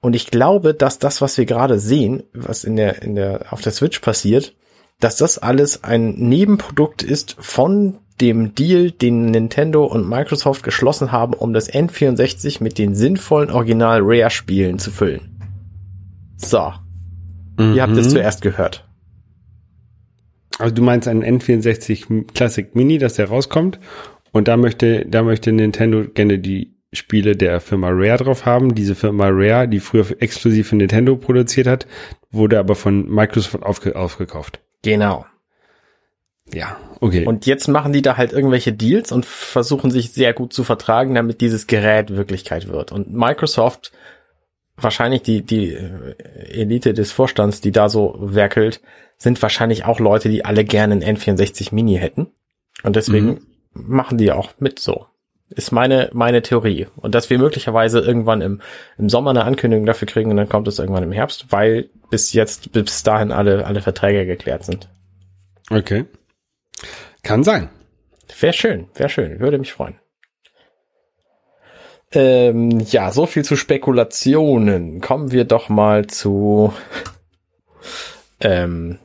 Und ich glaube, dass das, was wir gerade sehen, was in der, in der, auf der Switch passiert, dass das alles ein Nebenprodukt ist von dem Deal, den Nintendo und Microsoft geschlossen haben, um das N64 mit den sinnvollen Original Rare Spielen zu füllen. So, ihr habt es Mhm. zuerst gehört. Also du meinst einen N64 Classic Mini, dass der rauskommt und da möchte, da möchte Nintendo gerne die Spiele der Firma Rare drauf haben. Diese Firma Rare, die früher exklusiv für Nintendo produziert hat, wurde aber von Microsoft aufge aufgekauft. Genau. Ja, okay. Und jetzt machen die da halt irgendwelche Deals und versuchen sich sehr gut zu vertragen, damit dieses Gerät Wirklichkeit wird. Und Microsoft, wahrscheinlich die, die äh, Elite des Vorstands, die da so werkelt, sind wahrscheinlich auch Leute, die alle gerne einen N64 Mini hätten. Und deswegen machen die auch mit so. Ist meine, meine Theorie. Und dass wir möglicherweise irgendwann im, im Sommer eine Ankündigung dafür kriegen und dann kommt es irgendwann im Herbst, weil bis jetzt, bis dahin alle, alle Verträge geklärt sind. okay. Kann sein. Wäre schön, wäre schön, würde mich freuen. Ähm, ja, so viel zu Spekulationen. Kommen wir doch mal zu. Ähm,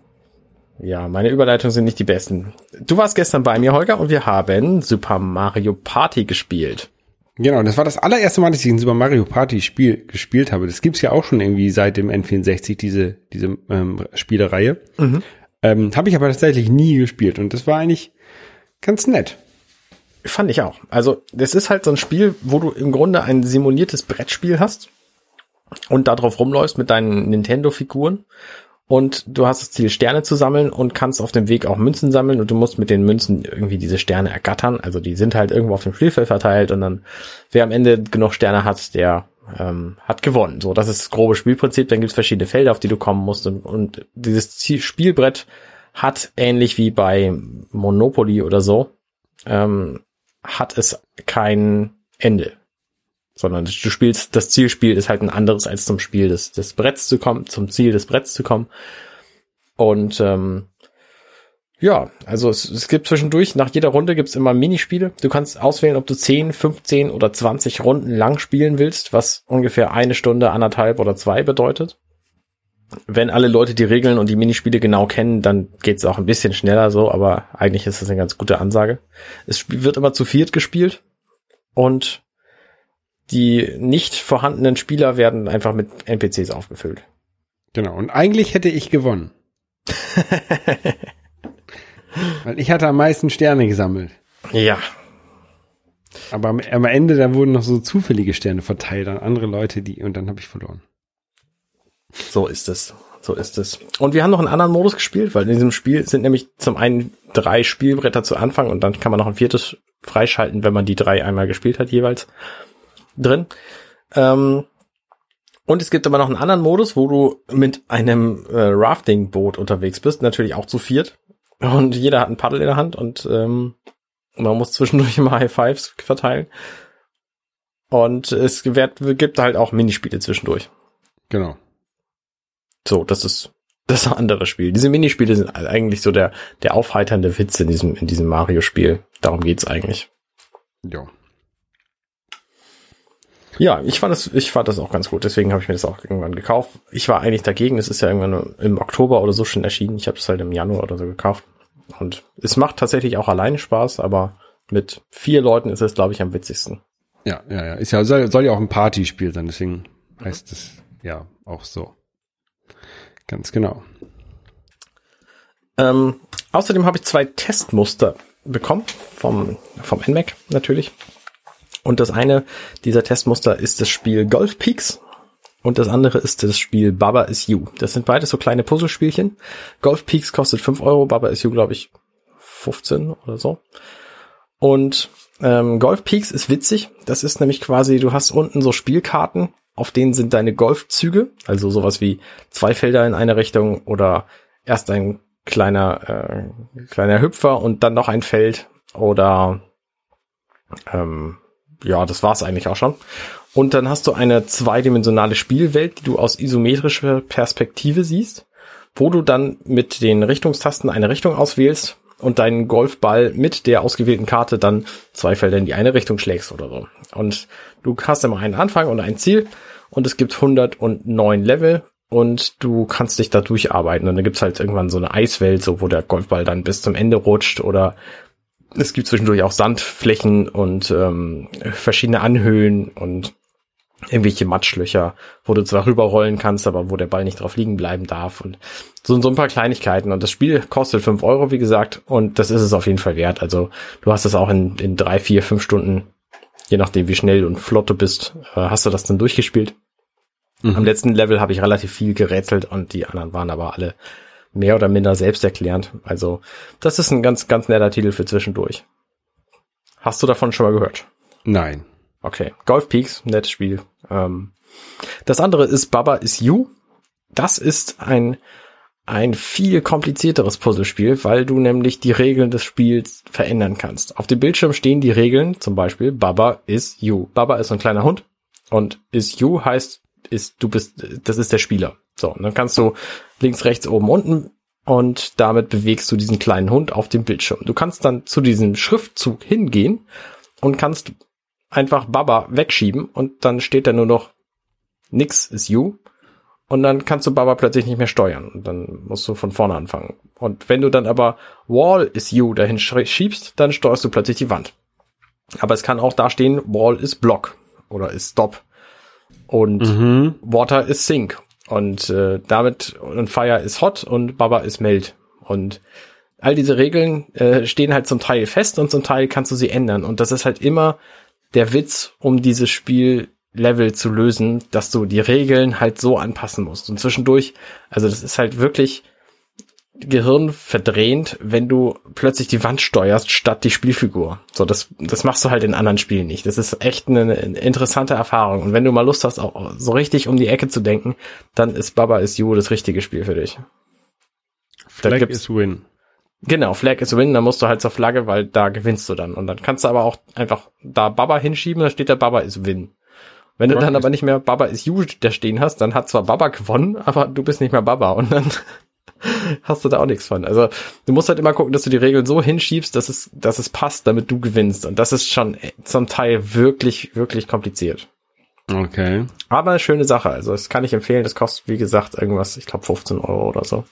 ja, meine Überleitungen sind nicht die besten. Du warst gestern bei mir, Holger, und wir haben Super Mario Party gespielt. Genau, das war das allererste Mal, dass ich ein Super Mario Party Spiel gespielt habe. Das gibt's ja auch schon irgendwie seit dem N64, diese, diese ähm, Spielereihe. Ähm, habe ich aber tatsächlich nie gespielt und das war eigentlich ganz nett. Fand ich auch. Also, das ist halt so ein Spiel, wo du im Grunde ein simuliertes Brettspiel hast und da drauf rumläufst mit deinen Nintendo-Figuren. Und du hast das Ziel, Sterne zu sammeln und kannst auf dem Weg auch Münzen sammeln und du musst mit den Münzen irgendwie diese Sterne ergattern. Also die sind halt irgendwo auf dem Spielfeld verteilt und dann, wer am Ende genug Sterne hat, der ähm, hat gewonnen. So, das ist das grobe Spielprinzip. Dann gibt's verschiedene Felder, auf die du kommen musst. Und, und dieses Ziel Spielbrett hat ähnlich wie bei Monopoly oder so, ähm, hat es kein Ende. Sondern du spielst, das Zielspiel ist halt ein anderes als zum Spiel des, des Bretts zu kommen, zum Ziel des Bretts zu kommen. Und ähm, ja, also es, es gibt zwischendurch, nach jeder Runde gibt's immer Minispiele. Du kannst auswählen, ob du 10, 15 oder 20 Runden lang spielen willst, was ungefähr eine Stunde, anderthalb oder zwei bedeutet. Wenn alle Leute die Regeln und die Minispiele genau kennen, dann geht's auch ein bisschen schneller so, aber eigentlich ist das eine ganz gute Ansage. Es wird immer zu viert gespielt und die nicht vorhandenen Spieler werden einfach mit NPCs aufgefüllt. Genau. Und eigentlich hätte ich gewonnen. Weil ich hatte am meisten Sterne gesammelt. Ja, Aber am, am Ende, da wurden noch so zufällige Sterne verteilt an andere Leute, die, und dann habe ich verloren. So ist es. So ist es. Und wir haben noch einen anderen Modus gespielt, weil in diesem Spiel sind nämlich zum einen drei Spielbretter zu Anfang und dann kann man noch ein viertes freischalten, wenn man die drei einmal gespielt hat jeweils drin. Ähm, und es gibt aber noch einen anderen Modus, wo du mit einem äh, Rafting-Boot unterwegs bist, natürlich auch zu viert. Und jeder hat ein Paddel in der Hand und ähm, man muss zwischendurch immer High Fives verteilen. Und es wird, gibt halt auch Minispiele zwischendurch. Genau. So, das ist das andere Spiel. Diese Minispiele sind eigentlich so der, der aufheiternde Witz in diesem, in diesem Mario-Spiel. Darum geht's eigentlich. Ja. Ja, ich fand das, ich fand das auch ganz gut. Deswegen habe ich mir das auch irgendwann gekauft. Ich war eigentlich dagegen. Es ist ja irgendwann im Oktober oder so schon erschienen. Ich habe das halt im Januar oder so gekauft. Und es macht tatsächlich auch alleine Spaß, aber mit vier Leuten ist es, glaube ich, am witzigsten. Ja, ja, ja. Ist ja, soll, soll ja auch ein Partyspiel sein, deswegen heißt es ja auch so. Ganz genau. Ähm, außerdem habe ich zwei Testmuster bekommen vom, vom NMAC natürlich. Und das eine dieser Testmuster ist das Spiel Golf Peaks und das andere ist das Spiel Baba is You. Das sind beide so kleine Puzzlespielchen. Golf Peaks kostet 5 Euro, Baba is You glaube ich 15 oder so. Und ähm, Golf Peaks ist witzig. Das ist nämlich quasi, du hast unten so Spielkarten, auf denen sind deine Golfzüge, also sowas wie zwei Felder in eine Richtung oder erst ein kleiner äh, kleiner Hüpfer und dann noch ein Feld oder ähm, ja, das war's eigentlich auch schon. Und dann hast du eine zweidimensionale Spielwelt, die du aus isometrischer Perspektive siehst, wo du dann mit den Richtungstasten eine Richtung auswählst und deinen Golfball mit der ausgewählten Karte dann zwei Felder in die eine Richtung schlägst oder so. Und du hast immer einen Anfang und ein Ziel und es gibt 109 Level und du kannst dich da durcharbeiten und dann gibt's halt irgendwann so eine Eiswelt, so wo der Golfball dann bis zum Ende rutscht oder es gibt zwischendurch auch Sandflächen und ähm, verschiedene Anhöhen und irgendwelche Matschlöcher, wo du zwar rüberrollen kannst, aber wo der Ball nicht drauf liegen bleiben darf und so, so ein paar Kleinigkeiten. Und das Spiel kostet fünf Euro, wie gesagt, und das ist es auf jeden Fall wert. Also du hast es auch in, in drei, vier, fünf Stunden, je nachdem wie schnell und flott du bist, äh, hast du das dann durchgespielt. Am letzten Level habe ich relativ viel gerätselt und die anderen waren aber alle mehr oder minder selbsterklärend. Also das ist ein ganz, ganz netter Titel für zwischendurch. Hast du davon schon mal gehört? Nein. Okay, Golf Peaks, nettes Spiel. Ähm, das andere ist Baba is You. Das ist ein, ein viel komplizierteres Puzzlespiel, weil du nämlich die Regeln des Spiels verändern kannst. Auf dem Bildschirm stehen die Regeln, zum Beispiel Baba is You. Baba ist ein kleiner Hund und is You heißt, ist, du bist, das ist der Spieler. So, und dann kannst du links, rechts, oben, unten und damit bewegst du diesen kleinen Hund auf dem Bildschirm. Du kannst dann zu diesem Schriftzug hingehen und kannst einfach Baba wegschieben und dann steht da nur noch nix ist you. Und dann kannst du Baba plötzlich nicht mehr steuern. Und dann musst du von vorne anfangen. Und wenn du dann aber Wall is you dahin schiebst, dann steuerst du plötzlich die Wand. Aber es kann auch da stehen, Wall is Block oder ist Stop. Und Mhm. Water is Sink. Und äh, damit und Fire is Hot und Baba is Melt. Und all diese Regeln äh, stehen halt zum Teil fest und zum Teil kannst du sie ändern. Und das ist halt immer der Witz, um dieses Spiellevel zu lösen, dass du die Regeln halt so anpassen musst. Und zwischendurch, also das ist halt wirklich Gehirn verdrehend, wenn du plötzlich die Wand steuerst statt die Spielfigur. So, das, das machst du halt in anderen Spielen nicht. Das ist echt eine, eine interessante Erfahrung. Und wenn du mal Lust hast, auch so richtig um die Ecke zu denken, dann ist Baba is You das richtige Spiel für dich. Flag is win. Genau, Flag is Win, dann musst du halt zur Flagge, weil da gewinnst du dann. Und dann kannst du aber auch einfach da Baba hinschieben, da steht der Baba is Win. Wenn du Rock dann aber nicht mehr Baba is You da stehen hast, dann hat zwar Baba gewonnen, aber du bist nicht mehr Baba und dann hast du da auch nichts von. Also du musst halt immer gucken, dass du die Regeln so hinschiebst, dass es, dass es passt, damit du gewinnst. Und das ist schon zum Teil wirklich, wirklich kompliziert. Okay. Aber eine schöne Sache. Also das kann ich empfehlen. Das kostet, wie gesagt, irgendwas, ich glaube 15 Euro oder so.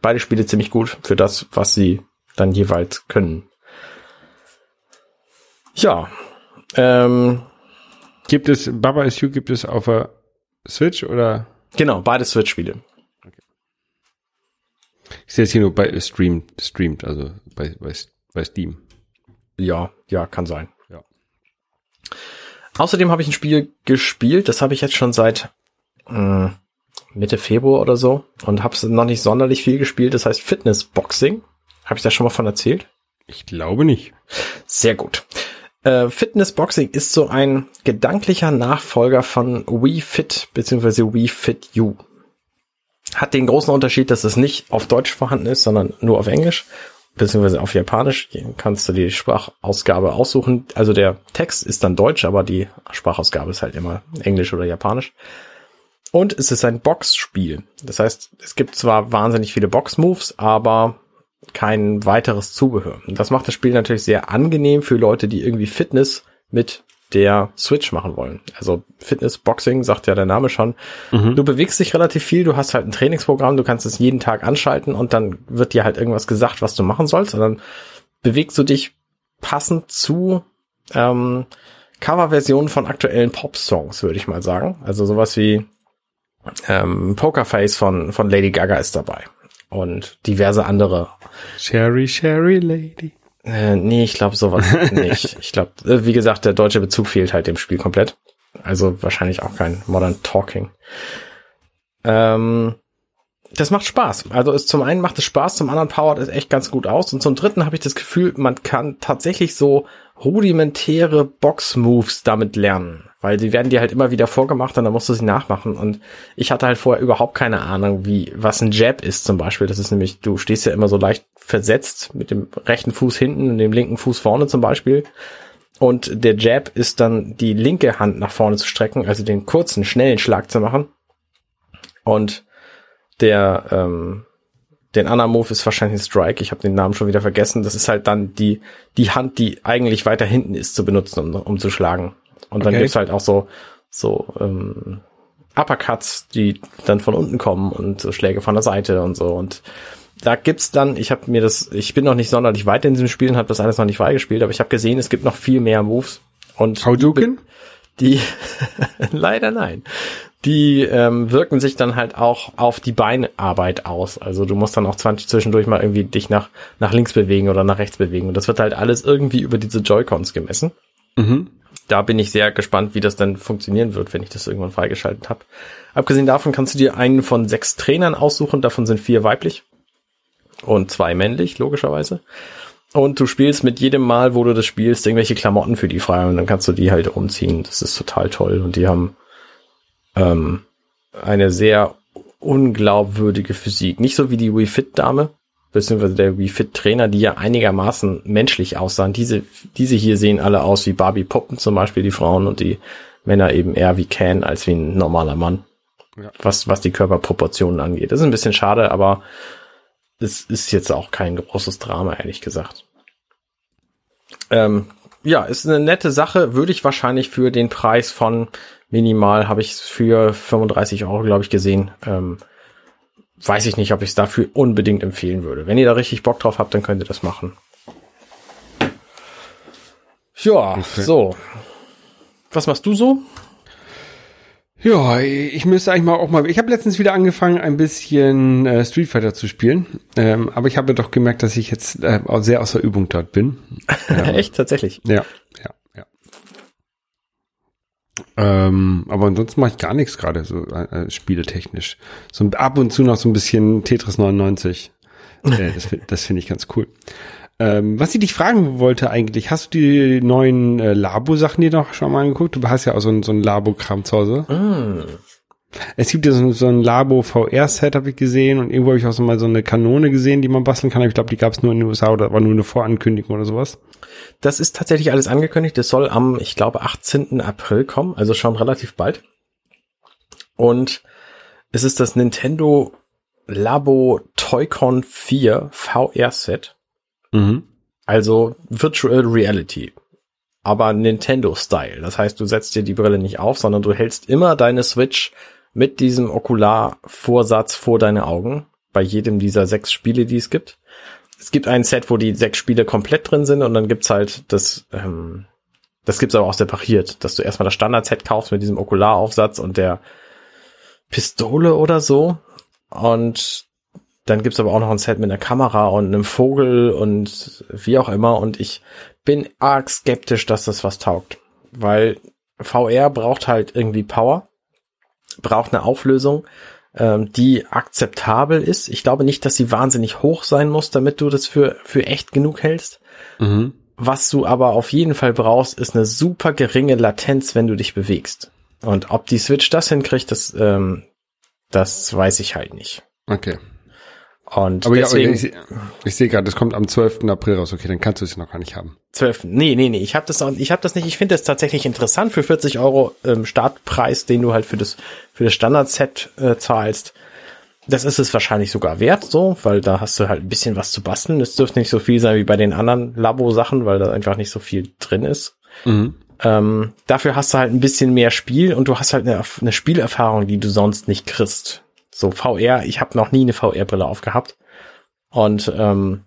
Beide Spiele ziemlich gut für das, was sie dann jeweils können. Ja. Ähm, Gibt es, Baba is You gibt es auf der Switch oder? genau, beide Switch-Spiele. Ich sehe jetzt hier nur bei streamt, streamt, also bei, bei, bei Steam. Ja, ja, kann sein. Ja. Außerdem habe ich ein Spiel gespielt, das habe ich jetzt schon seit äh, Mitte Februar oder so und habe es noch nicht sonderlich viel gespielt. Das heißt Fitness Boxing. Habe ich da schon mal von erzählt? Ich glaube nicht. Sehr gut. Äh, Fitness Boxing ist so ein gedanklicher Nachfolger von Wii Fit bzw. Wii Fit U. Hat den großen Unterschied, dass es nicht auf Deutsch vorhanden ist, sondern nur auf Englisch beziehungsweise auf Japanisch. Kannst du die Sprachausgabe aussuchen. Also der Text ist dann Deutsch, aber die Sprachausgabe ist halt immer Englisch oder Japanisch. Und es ist ein Boxspiel. Das heißt, es gibt zwar wahnsinnig viele Box-Moves, aber kein weiteres Zubehör. Und das macht das Spiel natürlich sehr angenehm für Leute, die irgendwie Fitness mit der Switch machen wollen. Also Fitness Boxing sagt ja der Name schon. Du bewegst dich relativ viel, du hast halt ein Trainingsprogramm, du kannst es jeden Tag anschalten und dann wird dir halt irgendwas gesagt, was du machen sollst. Und dann bewegst du dich passend zu ähm, Coverversionen von aktuellen Pop-Songs, würde ich mal sagen. Also sowas wie ähm, Pokerface von, von Lady Gaga ist dabei. Und diverse andere Sherry, Sherry Lady. Äh, nee, ich glaube sowas nicht. Ich glaube, äh, wie gesagt, der deutsche Bezug fehlt halt dem Spiel komplett. Also wahrscheinlich auch kein Modern Talking. Ähm, das macht Spaß. Also es, zum einen macht es Spaß, zum anderen powert es echt ganz gut aus und zum dritten habe ich das Gefühl, man kann tatsächlich so rudimentäre Box-Moves damit lernen, weil die werden dir halt immer wieder vorgemacht und dann musst du sie nachmachen und ich hatte halt vorher überhaupt keine Ahnung, wie was ein Jab ist zum Beispiel. Das ist nämlich, du stehst ja immer so leicht versetzt mit dem rechten Fuß hinten und dem linken Fuß vorne zum Beispiel und der Jab ist dann die linke Hand nach vorne zu strecken, also den kurzen, schnellen Schlag zu machen und der ähm, den anderen Move ist wahrscheinlich ein Strike. Ich habe den Namen schon wieder vergessen. Das ist halt dann die die Hand, die eigentlich weiter hinten ist, zu benutzen, um, um zu schlagen. Und dann Okay. gibt's halt auch so so ähm, Uppercuts, die dann von unten kommen und so Schläge von der Seite und so. Und da gibt's dann, ich habe mir das, ich bin noch nicht sonderlich weit in diesem Spiel und habe das alles noch nicht freigespielt, aber ich habe gesehen, es gibt noch viel mehr Moves. Und Hadouken? die leider nein. Die ähm, wirken sich dann halt auch auf die Beinarbeit aus. Also du musst dann auch 20 zwischendurch mal irgendwie dich nach, nach links bewegen oder nach rechts bewegen. Und das wird halt alles irgendwie über diese Joy-Cons gemessen. Mhm. Da bin ich sehr gespannt, wie das dann funktionieren wird, wenn ich das irgendwann freigeschaltet habe. Abgesehen davon kannst du dir einen von sechs Trainern aussuchen, davon sind vier weiblich und zwei männlich, logischerweise. Und du spielst mit jedem Mal, wo du das spielst, irgendwelche Klamotten für die frei und dann kannst du die halt umziehen. Das ist total toll. Und die haben ähm, eine sehr unglaubwürdige Physik. Nicht so wie die Wii Fit Dame, beziehungsweise der Wii Fit Trainer, die ja einigermaßen menschlich aussahen. Diese, diese hier sehen alle aus wie Barbie Puppen zum Beispiel, die Frauen und die Männer eben eher wie Ken als wie ein normaler Mann. Ja. Was, was die Körperproportionen angeht. Das ist ein bisschen schade, aber es ist jetzt auch kein großes Drama, ehrlich gesagt. Ähm, ja, ist eine nette Sache, würde ich wahrscheinlich für den Preis von minimal, habe ich für 35 Euro, glaube ich, gesehen. Ähm, weiß ich nicht, ob ich es dafür unbedingt empfehlen würde. Wenn ihr da richtig Bock drauf habt, dann könnt ihr das machen. Ja, Okay. so. Was machst du so? Ja, ich müsste eigentlich mal auch mal. Ich habe letztens wieder angefangen, ein bisschen äh, Street Fighter zu spielen, ähm, aber ich habe doch gemerkt, dass ich jetzt äh, sehr außer Übung dort bin. Echt, tatsächlich. Ja, ja. Ähm, aber ansonsten mache ich gar nichts gerade so äh, äh, spieletechnisch. So ab und zu noch so ein bisschen Tetris 99. äh, das das finde ich ganz cool. Ähm, was ich dich fragen wollte eigentlich, hast du die neuen äh, Labo-Sachen dir noch schon mal angeguckt? Du hast ja auch so ein, so ein Labo-Kram zu Hause. Es gibt ja so, so ein Labo VR-Set, habe ich gesehen, und irgendwo habe ich auch so mal so eine Kanone gesehen, die man basteln kann. Aber Ich glaube, die gab es nur in den USA oder war nur eine Vorankündigung oder sowas. Das ist tatsächlich alles angekündigt. Das soll am, ich glaube, 18. April kommen, also schon relativ bald. Und es ist das Nintendo Labo Toy-Con 4 VR-Set. Mhm. Also Virtual Reality. Aber Nintendo-Style. Das heißt, du setzt dir die Brille nicht auf, sondern du hältst immer deine Switch mit diesem Okularvorsatz vor deine Augen. Bei jedem dieser sechs Spiele, die es gibt. Es gibt ein Set, wo die sechs Spiele komplett drin sind und dann gibt's halt das, ähm, das gibt's aber auch separiert, dass du erstmal das Standard-Set kaufst mit diesem Okularaufsatz und der Pistole oder so. Und dann gibt's aber auch noch ein Set mit einer Kamera und einem Vogel und wie auch immer. Und ich bin arg skeptisch, dass das was taugt. Weil VR braucht halt irgendwie Power, braucht eine Auflösung, ähm, die akzeptabel ist. Ich glaube nicht, dass sie wahnsinnig hoch sein muss, damit du das für, für echt genug hältst. Mhm. Was du aber auf jeden Fall brauchst, ist eine super geringe Latenz, wenn du dich bewegst. Und ob die Switch das hinkriegt, das, ähm, das weiß ich halt nicht. Okay. Und Aber deswegen, ja, ich, ich sehe gerade, das kommt am 12. April raus. Okay, dann kannst du es ja noch gar nicht haben. 12. Nee, nee, nee, ich habe das ich habe das nicht. Ich finde das tatsächlich interessant für 40 Euro ähm, Startpreis, den du halt für das für das Standard-Set äh, zahlst. Das ist es wahrscheinlich sogar wert, so, weil da hast du halt ein bisschen was zu basteln. Es dürfte nicht so viel sein wie bei den anderen Labo-Sachen, weil da einfach nicht so viel drin ist. Mhm. Ähm, dafür hast du halt ein bisschen mehr Spiel und du hast halt eine, eine Spielerfahrung, die du sonst nicht kriegst. So VR, ich habe noch nie eine VR-Brille aufgehabt. Und ähm,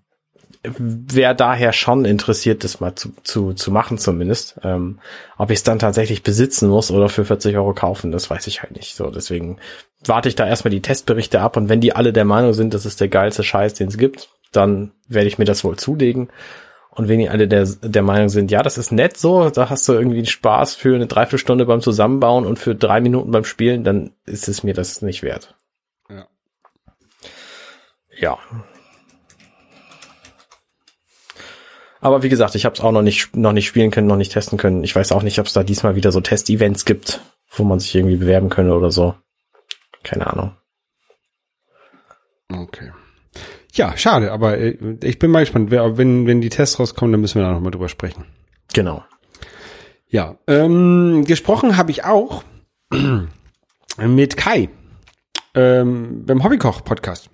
wäre daher schon interessiert, das mal zu, zu, zu machen zumindest. Ähm, ob ich es dann tatsächlich besitzen muss oder für 40 Euro kaufen, das weiß ich halt nicht. So, deswegen warte ich da erstmal die Testberichte ab und wenn die alle der Meinung sind, das ist der geilste Scheiß, den es gibt, dann werde ich mir das wohl zulegen. Und wenn die alle der, der Meinung sind, ja, das ist nett so, da hast du irgendwie Spaß für eine Dreiviertelstunde beim Zusammenbauen und für drei Minuten beim Spielen, dann ist es mir das nicht wert. Ja. Aber wie gesagt, ich habe es auch noch nicht, noch nicht spielen können, noch nicht testen können. Ich weiß auch nicht, ob es da diesmal wieder so Test-Events gibt, wo man sich irgendwie bewerben könnte oder so. Keine Ahnung. Okay. Ja, schade, aber äh, ich bin mal gespannt. Wenn, wenn die Tests rauskommen, dann müssen wir da nochmal drüber sprechen. Genau. Ja, ähm, gesprochen habe ich auch mit Kai ähm, beim Hobbykoch-Podcast.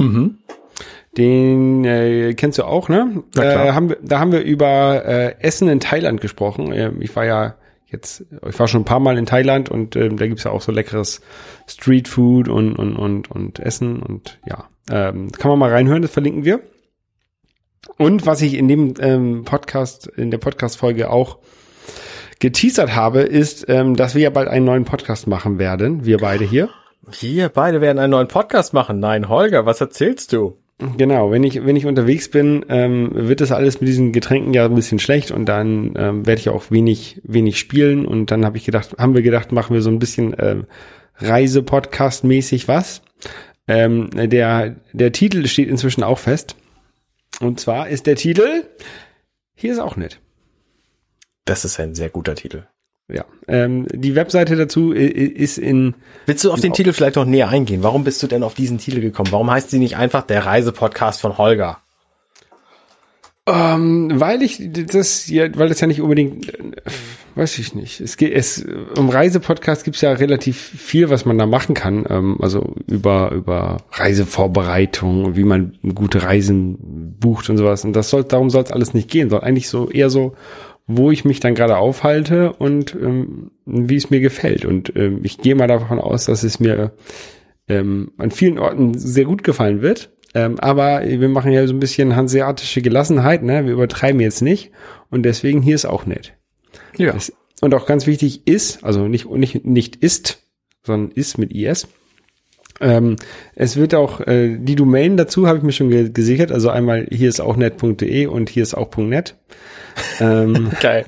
Mhm. Den äh, kennst du auch, ne? Na klar. Äh, haben wir, da haben wir über äh, Essen in Thailand gesprochen. Ähm, ich war ja jetzt, ich war schon ein paar Mal in Thailand und ähm, da gibt's ja auch so leckeres Streetfood und, und, und, und Essen und ja. Ähm, kann man mal reinhören, das verlinken wir. Und was ich in dem ähm, Podcast, in der Podcast-Folge auch geteasert habe, ist, ähm, dass wir ja bald einen neuen Podcast machen werden, wir beide hier. Wir beide werden einen neuen Podcast machen. Nein, Holger, was erzählst du? Genau, wenn ich, wenn ich unterwegs bin, ähm, wird das alles mit diesen Getränken ja ein bisschen schlecht und dann ähm, werde ich auch wenig, wenig spielen und dann habe ich gedacht, haben wir gedacht, machen wir so ein bisschen ähm, Reise-Podcast-mäßig was. Ähm, der, der Titel steht inzwischen auch fest. Und zwar ist der Titel, hier ist auch nett. Das ist ein sehr guter Titel. Ja, ähm, die Webseite dazu ist in, Willst du auf den Titel vielleicht noch näher eingehen? Warum bist du denn auf diesen Titel gekommen? Warum heißt sie nicht einfach der Reisepodcast von Holger? ähm, weil ich das ja, weil das ja nicht unbedingt, äh, weiß ich nicht. Es geht, es, im Reisepodcast gibt's ja relativ viel, was man da machen kann. Ähm, also über, über Reisevorbereitung wie man gute Reisen bucht und sowas. Und das soll, darum soll es alles nicht gehen, sondern eigentlich so eher so, wo ich mich dann gerade aufhalte und ähm, wie es mir gefällt. Und ähm, ich gehe mal davon aus, dass es mir ähm, an vielen Orten sehr gut gefallen wird. Ähm, aber wir machen ja so ein bisschen hanseatische Gelassenheit, ne? Wir übertreiben jetzt nicht. Und deswegen hier ist auch nett. Ja. Es, und auch ganz wichtig ist, also nicht, nicht, nicht ist, sondern ist mit IS. Ähm, es wird auch, äh, die Domain dazu habe ich mir schon ge gesichert, also einmal hier ist auch net.de und hier ist auch .net. ähm, Geil.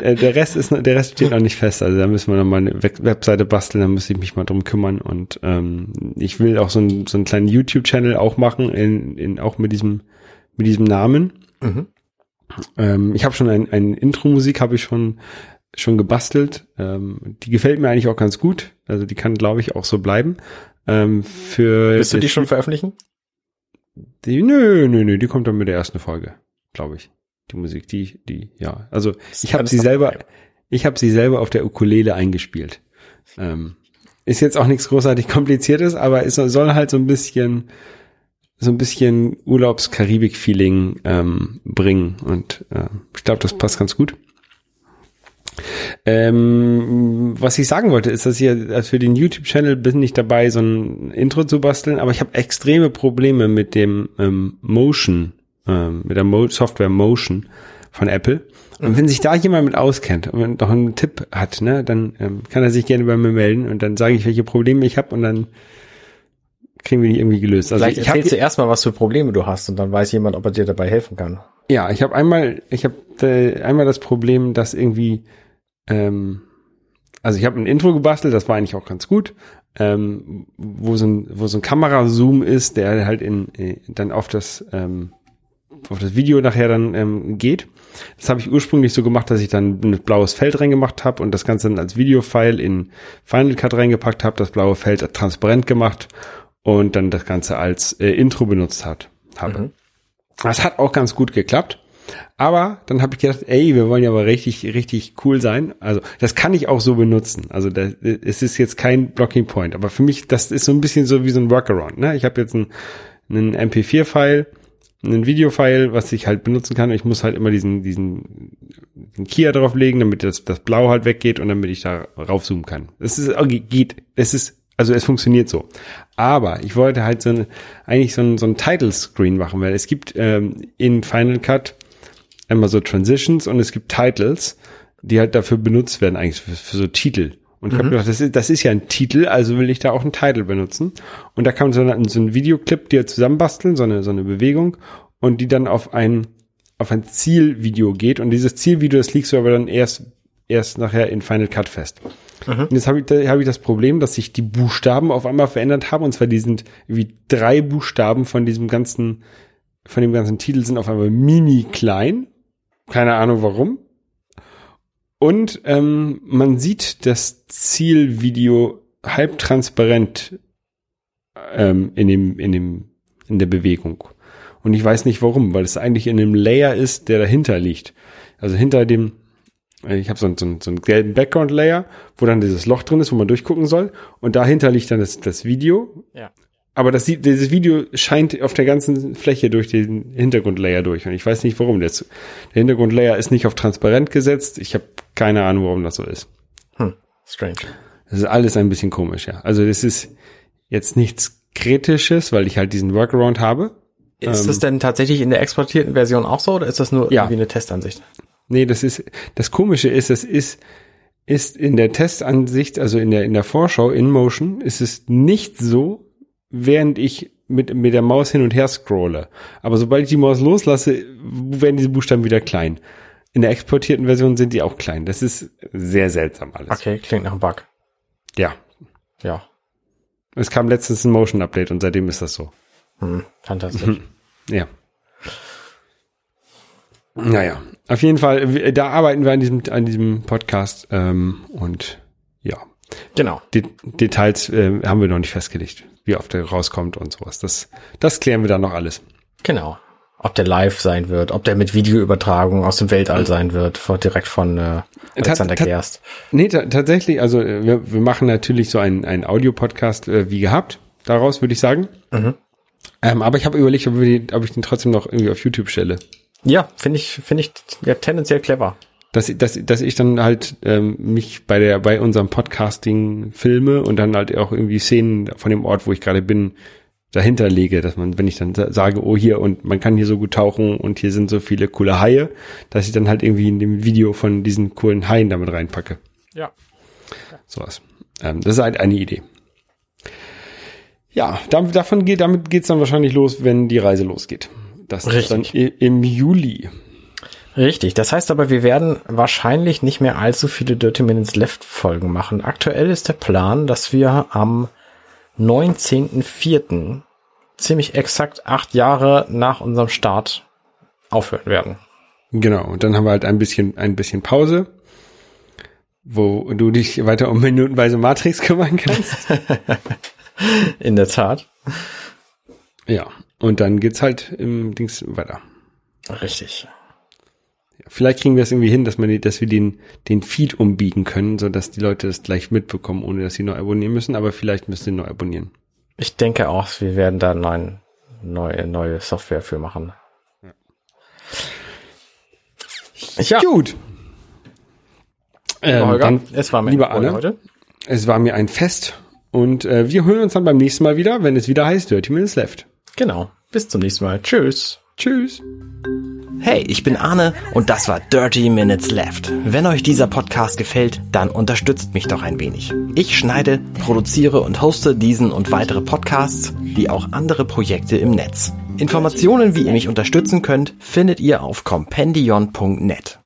der der Rest ist, noch- der Rest steht noch nicht fest, also da müssen wir noch mal eine Web- Webseite basteln, da muss ich mich mal drum kümmern und ähm, ich will auch so, ein, so einen kleinen YouTube-Channel auch machen, in, in, auch mit diesem, mit diesem Namen. Mhm. Ähm, ich habe schon ein, ein Intro-Musik habe ich schon schon gebastelt. Ähm, die gefällt mir eigentlich auch ganz gut. Also die kann, glaube ich, auch so bleiben. Ähm, für Willst du die schon veröffentlichen? Die, nö, nö, nö, die kommt dann mit der ersten Folge, glaube ich. Die Musik, die, die, ja. Also ich habe sie selber, ich habe sie selber auf der Ukulele eingespielt. Ähm, ist jetzt auch nichts großartig kompliziertes, aber es soll- soll halt so ein bisschen, so ein bisschen Urlaubs-Karibik-Feeling ähm, bringen und äh, ich glaube, das passt ganz gut. Ähm, was ich sagen wollte, ist, dass ich also für den YouTube-Channel bin ich dabei, so ein Intro zu basteln, aber ich habe extreme Probleme mit dem ähm, Motion, ähm, mit der Mo Software Motion von Apple. Und wenn sich da jemand mit auskennt und noch einen Tipp hat, ne, dann ähm, kann er sich gerne bei mir melden und dann sage ich, welche Probleme ich habe und dann kriegen wir die irgendwie gelöst. Also Vielleicht ich erzählst du erstmal, was für Probleme du hast und dann weiß jemand, ob er dir dabei helfen kann. Ja, ich habe einmal, ich habe äh, einmal das Problem, dass irgendwie, ähm, also ich habe ein Intro gebastelt, das war eigentlich auch ganz gut, ähm, wo so ein, wo so ein Kamerazoom ist, der halt in äh, dann auf das ähm, auf das Video nachher dann ähm, geht. Das habe ich ursprünglich so gemacht, dass ich dann ein blaues Feld reingemacht habe und das Ganze dann als Videofile in Final Cut reingepackt habe, das blaue Feld transparent gemacht und dann das Ganze als äh, Intro benutzt hat, habe. Mhm. Das hat auch ganz gut geklappt. Aber dann habe ich gedacht, ey, wir wollen ja aber richtig, richtig cool sein. Also das kann ich auch so benutzen. Also das, es ist jetzt kein Blocking Point. Aber für mich, das ist so ein bisschen so wie so ein Workaround. Ne? Ich habe jetzt einen, einen MP4-File, einen Videofile, was ich halt benutzen kann. Ich muss halt immer diesen, diesen, diesen Kia drauflegen, damit das, das Blau halt weggeht und damit ich da raufzoomen kann. Es ist, okay, geht, es ist, also es funktioniert so. Aber ich wollte halt so eine, eigentlich so ein, so ein Title Screen machen, weil es gibt ähm, in Final Cut einmal so Transitions und es gibt Titles, die halt dafür benutzt werden, eigentlich für, für so Titel. Und ich habe gedacht, das ist, das ist ja ein Titel, also will ich da auch einen Titel benutzen. Und da kann man so, einen, so einen Videoclip dir zusammenbasteln, so eine, so eine Bewegung, und die dann auf ein, auf ein Zielvideo geht. Und dieses Zielvideo, das legst du aber dann erst, erst nachher in Final Cut fest. Und jetzt habe ich, da habe ich das Problem, dass sich die Buchstaben auf einmal verändert haben. Und zwar die sind wie drei Buchstaben von diesem ganzen, von dem ganzen Titel sind auf einmal mini klein. Keine Ahnung warum. Und ähm, man sieht das Zielvideo halb transparent ähm, in dem, in dem, in der Bewegung. Und ich weiß nicht warum, weil es eigentlich in einem Layer ist, der dahinter liegt. Also hinter dem, äh, ich habe so, einen- so, so einen gelben Background-Layer, wo dann dieses Loch drin ist, wo man durchgucken soll. Und dahinter liegt dann das, das Video. Ja. Aber das, sieht- dieses Video scheint auf der ganzen Fläche durch den Hintergrundlayer durch. Und ich weiß nicht warum. Der, der Hintergrundlayer ist nicht auf transparent gesetzt. Ich habe keine Ahnung, warum das so ist. Hm, strange. Das ist alles ein bisschen komisch, ja. Also das ist jetzt nichts Kritisches, weil ich halt diesen Workaround habe. Ist Ähm, das denn tatsächlich in der exportierten Version auch so oder ist das nur Ja. irgendwie eine Testansicht? Nee, das ist, das Komische ist, das ist, ist in der Testansicht, also in der, in der Vorschau, in Motion, ist es nicht so, während ich mit, mit der Maus hin und her scrolle. Aber sobald ich die Maus loslasse, werden diese Buchstaben wieder klein. In der exportierten Version sind die auch klein. Das ist sehr seltsam alles. Okay, klingt nach einem Bug. Ja. Ja. Es kam letztens ein Motion Update und seitdem ist das so. Hm, fantastisch. Ja. Naja, auf jeden Fall, da arbeiten wir an diesem, an diesem Podcast ähm, und ja, Genau. De Details äh, haben wir noch nicht festgelegt, wie oft der rauskommt und sowas. Das, das klären wir dann noch alles. Genau. Ob der live sein wird, ob der mit Videoübertragung aus dem Weltall sein wird, direkt von äh, Alexander Ta- Gerst. Nee, ta tatsächlich, also äh, wir, wir machen natürlich so einen, einen Audio-Podcast äh, wie gehabt, daraus würde ich sagen. Ähm, aber ich habe überlegt, ob, wir die, ob ich den trotzdem noch irgendwie auf YouTube stelle. Ja, finde ich, finde ich ja tendenziell clever. Dass, dass, dass ich dann halt ähm, mich bei der bei unserem Podcasting filme und dann halt auch irgendwie Szenen von dem Ort, wo ich gerade bin, dahinter lege, dass man, wenn ich dann sa- sage, oh hier und man kann hier so gut tauchen und hier sind so viele coole Haie, dass ich dann halt irgendwie in dem Video von diesen coolen Haien damit reinpacke. Ja. Sowas. Ähm, das ist halt eine Idee. Ja, damit, davon geht, damit geht's dann wahrscheinlich los, wenn die Reise losgeht. Das ist dann Richtig. im Juli. Richtig. Das heißt aber, wir werden wahrscheinlich nicht mehr allzu viele Dirty Minutes Left Folgen machen. Aktuell ist der Plan, dass wir am 19.04. ziemlich exakt acht Jahre nach unserem Start aufhören werden. Genau. Und dann haben wir halt ein bisschen, ein bisschen Pause, wo du dich weiter um minutenweise Matrix kümmern kannst. In der Tat. ja. Und dann geht's halt im Dings weiter. Richtig. Vielleicht kriegen wir es irgendwie hin, dass man, dass wir den, den Feed umbiegen können, so dass die Leute das gleich mitbekommen, ohne dass sie neu abonnieren müssen. Aber vielleicht müssen sie neu abonnieren. Ich denke auch, wir werden da neuen, neue, neue Software für machen. Ja, Gut. Ähm, Holger, dann, es war mir lieber Anne, heute. es war mir ein Fest und äh, wir hören uns dann beim nächsten Mal wieder, wenn es wieder heißt Dirty Minutes Left. Genau. Bis zum nächsten Mal. Tschüss. Tschüss. Hey, ich bin Arne und das war Dirty Minutes Left. Wenn euch dieser Podcast gefällt, dann unterstützt mich doch ein wenig. Ich schneide, produziere und hoste diesen und weitere Podcasts, wie auch andere Projekte im Netz. Informationen, wie ihr mich unterstützen könnt, findet ihr auf compendion.net.